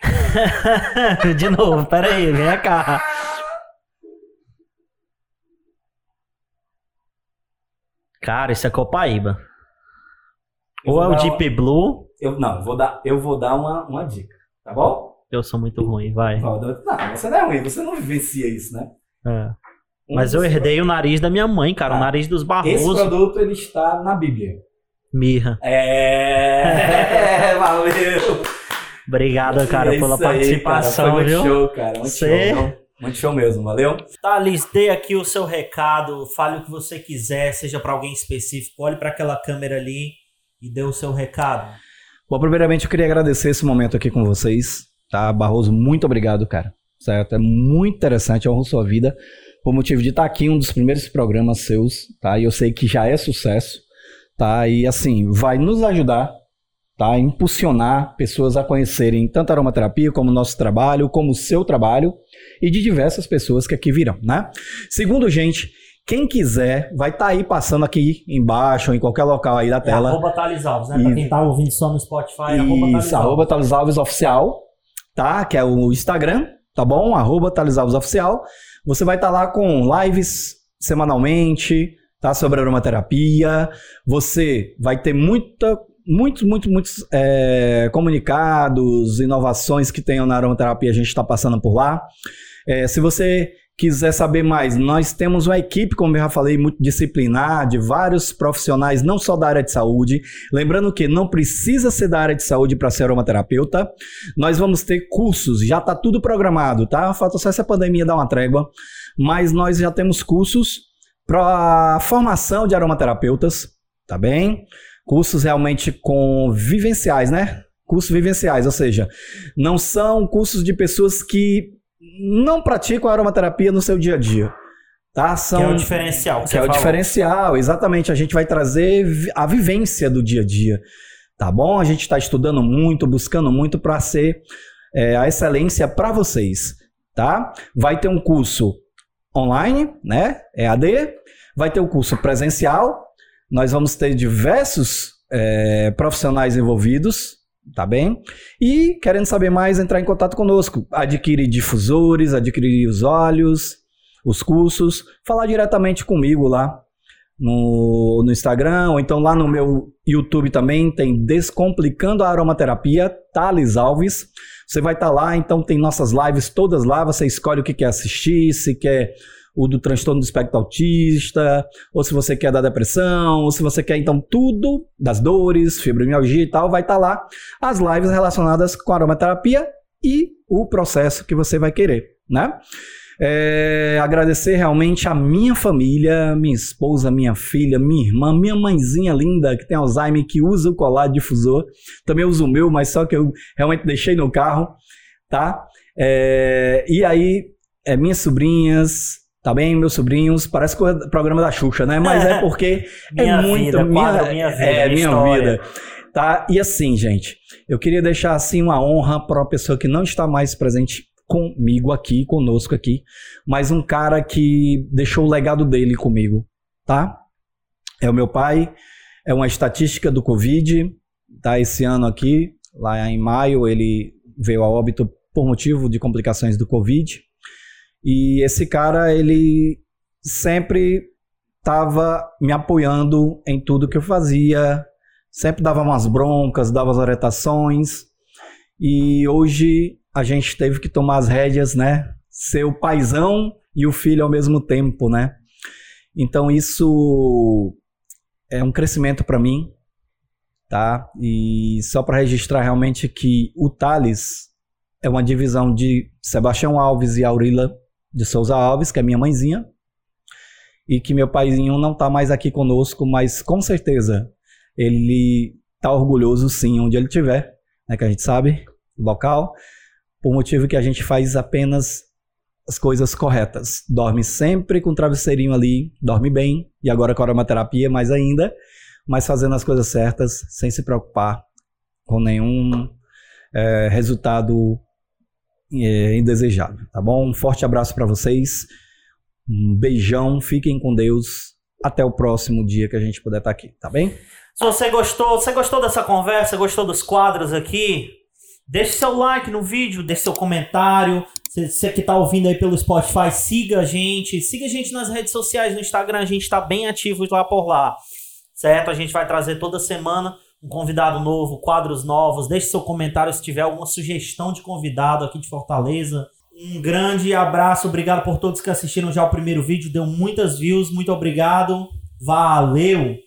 De novo, pera aí, vem cá. Cara, isso é Copaíba. Eu Ou é o Deep Blue. Eu, não, eu vou dar, eu vou dar uma, uma dica, tá bom? Eu sou muito ruim, vai. Não, você não é ruim, você não vivencia isso, né? É. Um Mas eu herdei o nariz da minha mãe, cara. O Ah, nariz dos Esse Barroso. produto, ele está na Bíblia. Mirra. É, valeu. Obrigado, cara, É pela isso aí, participação, cara. Foi viu? muito show, cara. Muito Cê- show. viu? Muito show mesmo, valeu? Thales, dê aqui o seu recado, fale o que você quiser, seja pra alguém específico, olhe pra aquela câmera ali e dê o seu recado. Bom, primeiramente eu queria agradecer esse momento aqui com vocês, tá? Barroso, muito obrigado, cara. Certo? É muito interessante, honro sua vida, por motivo de estar aqui em um dos primeiros programas seus, tá? E eu sei que já é sucesso, tá? E assim, vai nos ajudar, tá? A impulsionar pessoas a conhecerem tanto a aromaterapia como o nosso trabalho, como o seu trabalho e de diversas pessoas que aqui virão, né? Segundo, gente, quem quiser, vai estar aí passando aqui embaixo ou em qualquer local aí da É tela. arroba Thales Alves, né? Pra Isso. quem tá ouvindo só no Spotify, arroba Thales Isso, Alves. arroba Thales Alves Oficial, tá? Que é o Instagram, tá bom? Arroba Thales Alves Oficial. Você vai estar lá com lives semanalmente, tá? Sobre aromaterapia. Você vai ter muita, muitos, muitos, muitos é, comunicados, inovações que tenham na aromaterapia, a gente está passando por lá. É, se você quiser saber mais, nós temos uma equipe, como eu já falei, muito disciplinar, de vários profissionais, não só da área de saúde. Lembrando que não precisa ser da área de saúde para ser aromaterapeuta. Nós vamos ter cursos, já está tudo programado, tá? Falta só essa pandemia dar uma trégua, mas nós já temos cursos para formação de aromaterapeutas, tá bem? Cursos realmente com vivenciais, né? Cursos vivenciais, ou seja, não são cursos de pessoas que não praticam aromaterapia no seu dia a dia. Tá? São, Que é o diferencial. Que, que é o falou. diferencial, exatamente. A gente vai trazer a vivência do dia a dia. Tá bom? A gente está estudando muito, buscando muito para ser é, a excelência para vocês. Tá? Vai ter um curso online, né? EAD. Vai ter o curso presencial. Nós vamos ter diversos é, profissionais envolvidos, tá bem? E querendo saber mais, entrar em contato conosco. Adquirir difusores, adquirir os óleos, os cursos, falar diretamente comigo lá no, no Instagram, ou então lá no meu YouTube também tem Descomplicando a Aromaterapia, Thales Alves. Você vai estar lá, então tem nossas lives todas lá, você escolhe o que quer assistir, se quer o do transtorno do espectro autista, ou se você quer da depressão, ou se você quer então tudo das dores, fibromialgia e tal, vai estar lá as lives relacionadas com aromaterapia e o processo que você vai querer, né? É, agradecer realmente a minha família, minha esposa, minha filha, minha irmã, minha mãezinha linda que tem Alzheimer, que usa o colar difusor. Também uso o meu, mas só que eu realmente deixei no carro, tá? É, e aí, é, minhas sobrinhas, tá bem, meus sobrinhos, parece que o programa da Xuxa, né? Mas é porque é muito vida, minha, quadro, minha vida, é, minha minha vida. Tá? E assim, gente, eu queria deixar assim uma honra para uma pessoa que não está mais presente comigo aqui, conosco aqui, mas um cara que deixou o legado dele comigo, tá? É o meu pai, é uma estatística do Covid, tá? Esse ano aqui, lá em maio, ele veio a óbito por motivo de complicações do Covid. E esse cara, ele sempre estava me apoiando em tudo que eu fazia, sempre dava umas broncas, dava as orientações. E hoje a gente teve que tomar as rédeas, né? Ser o paizão e o filho ao mesmo tempo, né? Então isso é um crescimento para mim, tá? E só para registrar realmente que o Thales é uma divisão de Sebastião Alves e Aurila de Souza Alves, que é minha mãezinha, e que meu paizinho não tá mais aqui conosco, mas com certeza ele tá orgulhoso sim onde ele estiver, né, que a gente sabe, local, por motivo que a gente faz apenas as coisas corretas. Dorme sempre com o travesseirinho ali, dorme bem, e agora com a aromaterapia mais ainda, mas fazendo as coisas certas, sem se preocupar com nenhum é, resultado é, indesejado, tá bom? Um forte abraço para vocês, um beijão, fiquem com Deus, até o próximo dia que a gente puder estar aqui, tá bem? Se você gostou, você gostou dessa conversa, gostou dos quadros aqui, deixe seu like no vídeo, deixe seu comentário. Você, você que tá ouvindo aí pelo Spotify, siga a gente, siga a gente nas redes sociais, no Instagram, a gente tá bem ativo lá por lá. Certo? A gente vai trazer toda semana um convidado novo, quadros novos. Deixe seu comentário se tiver alguma sugestão de convidado aqui de Fortaleza. Um grande abraço, obrigado por todos que assistiram já o primeiro vídeo, deu muitas views, muito obrigado. Valeu!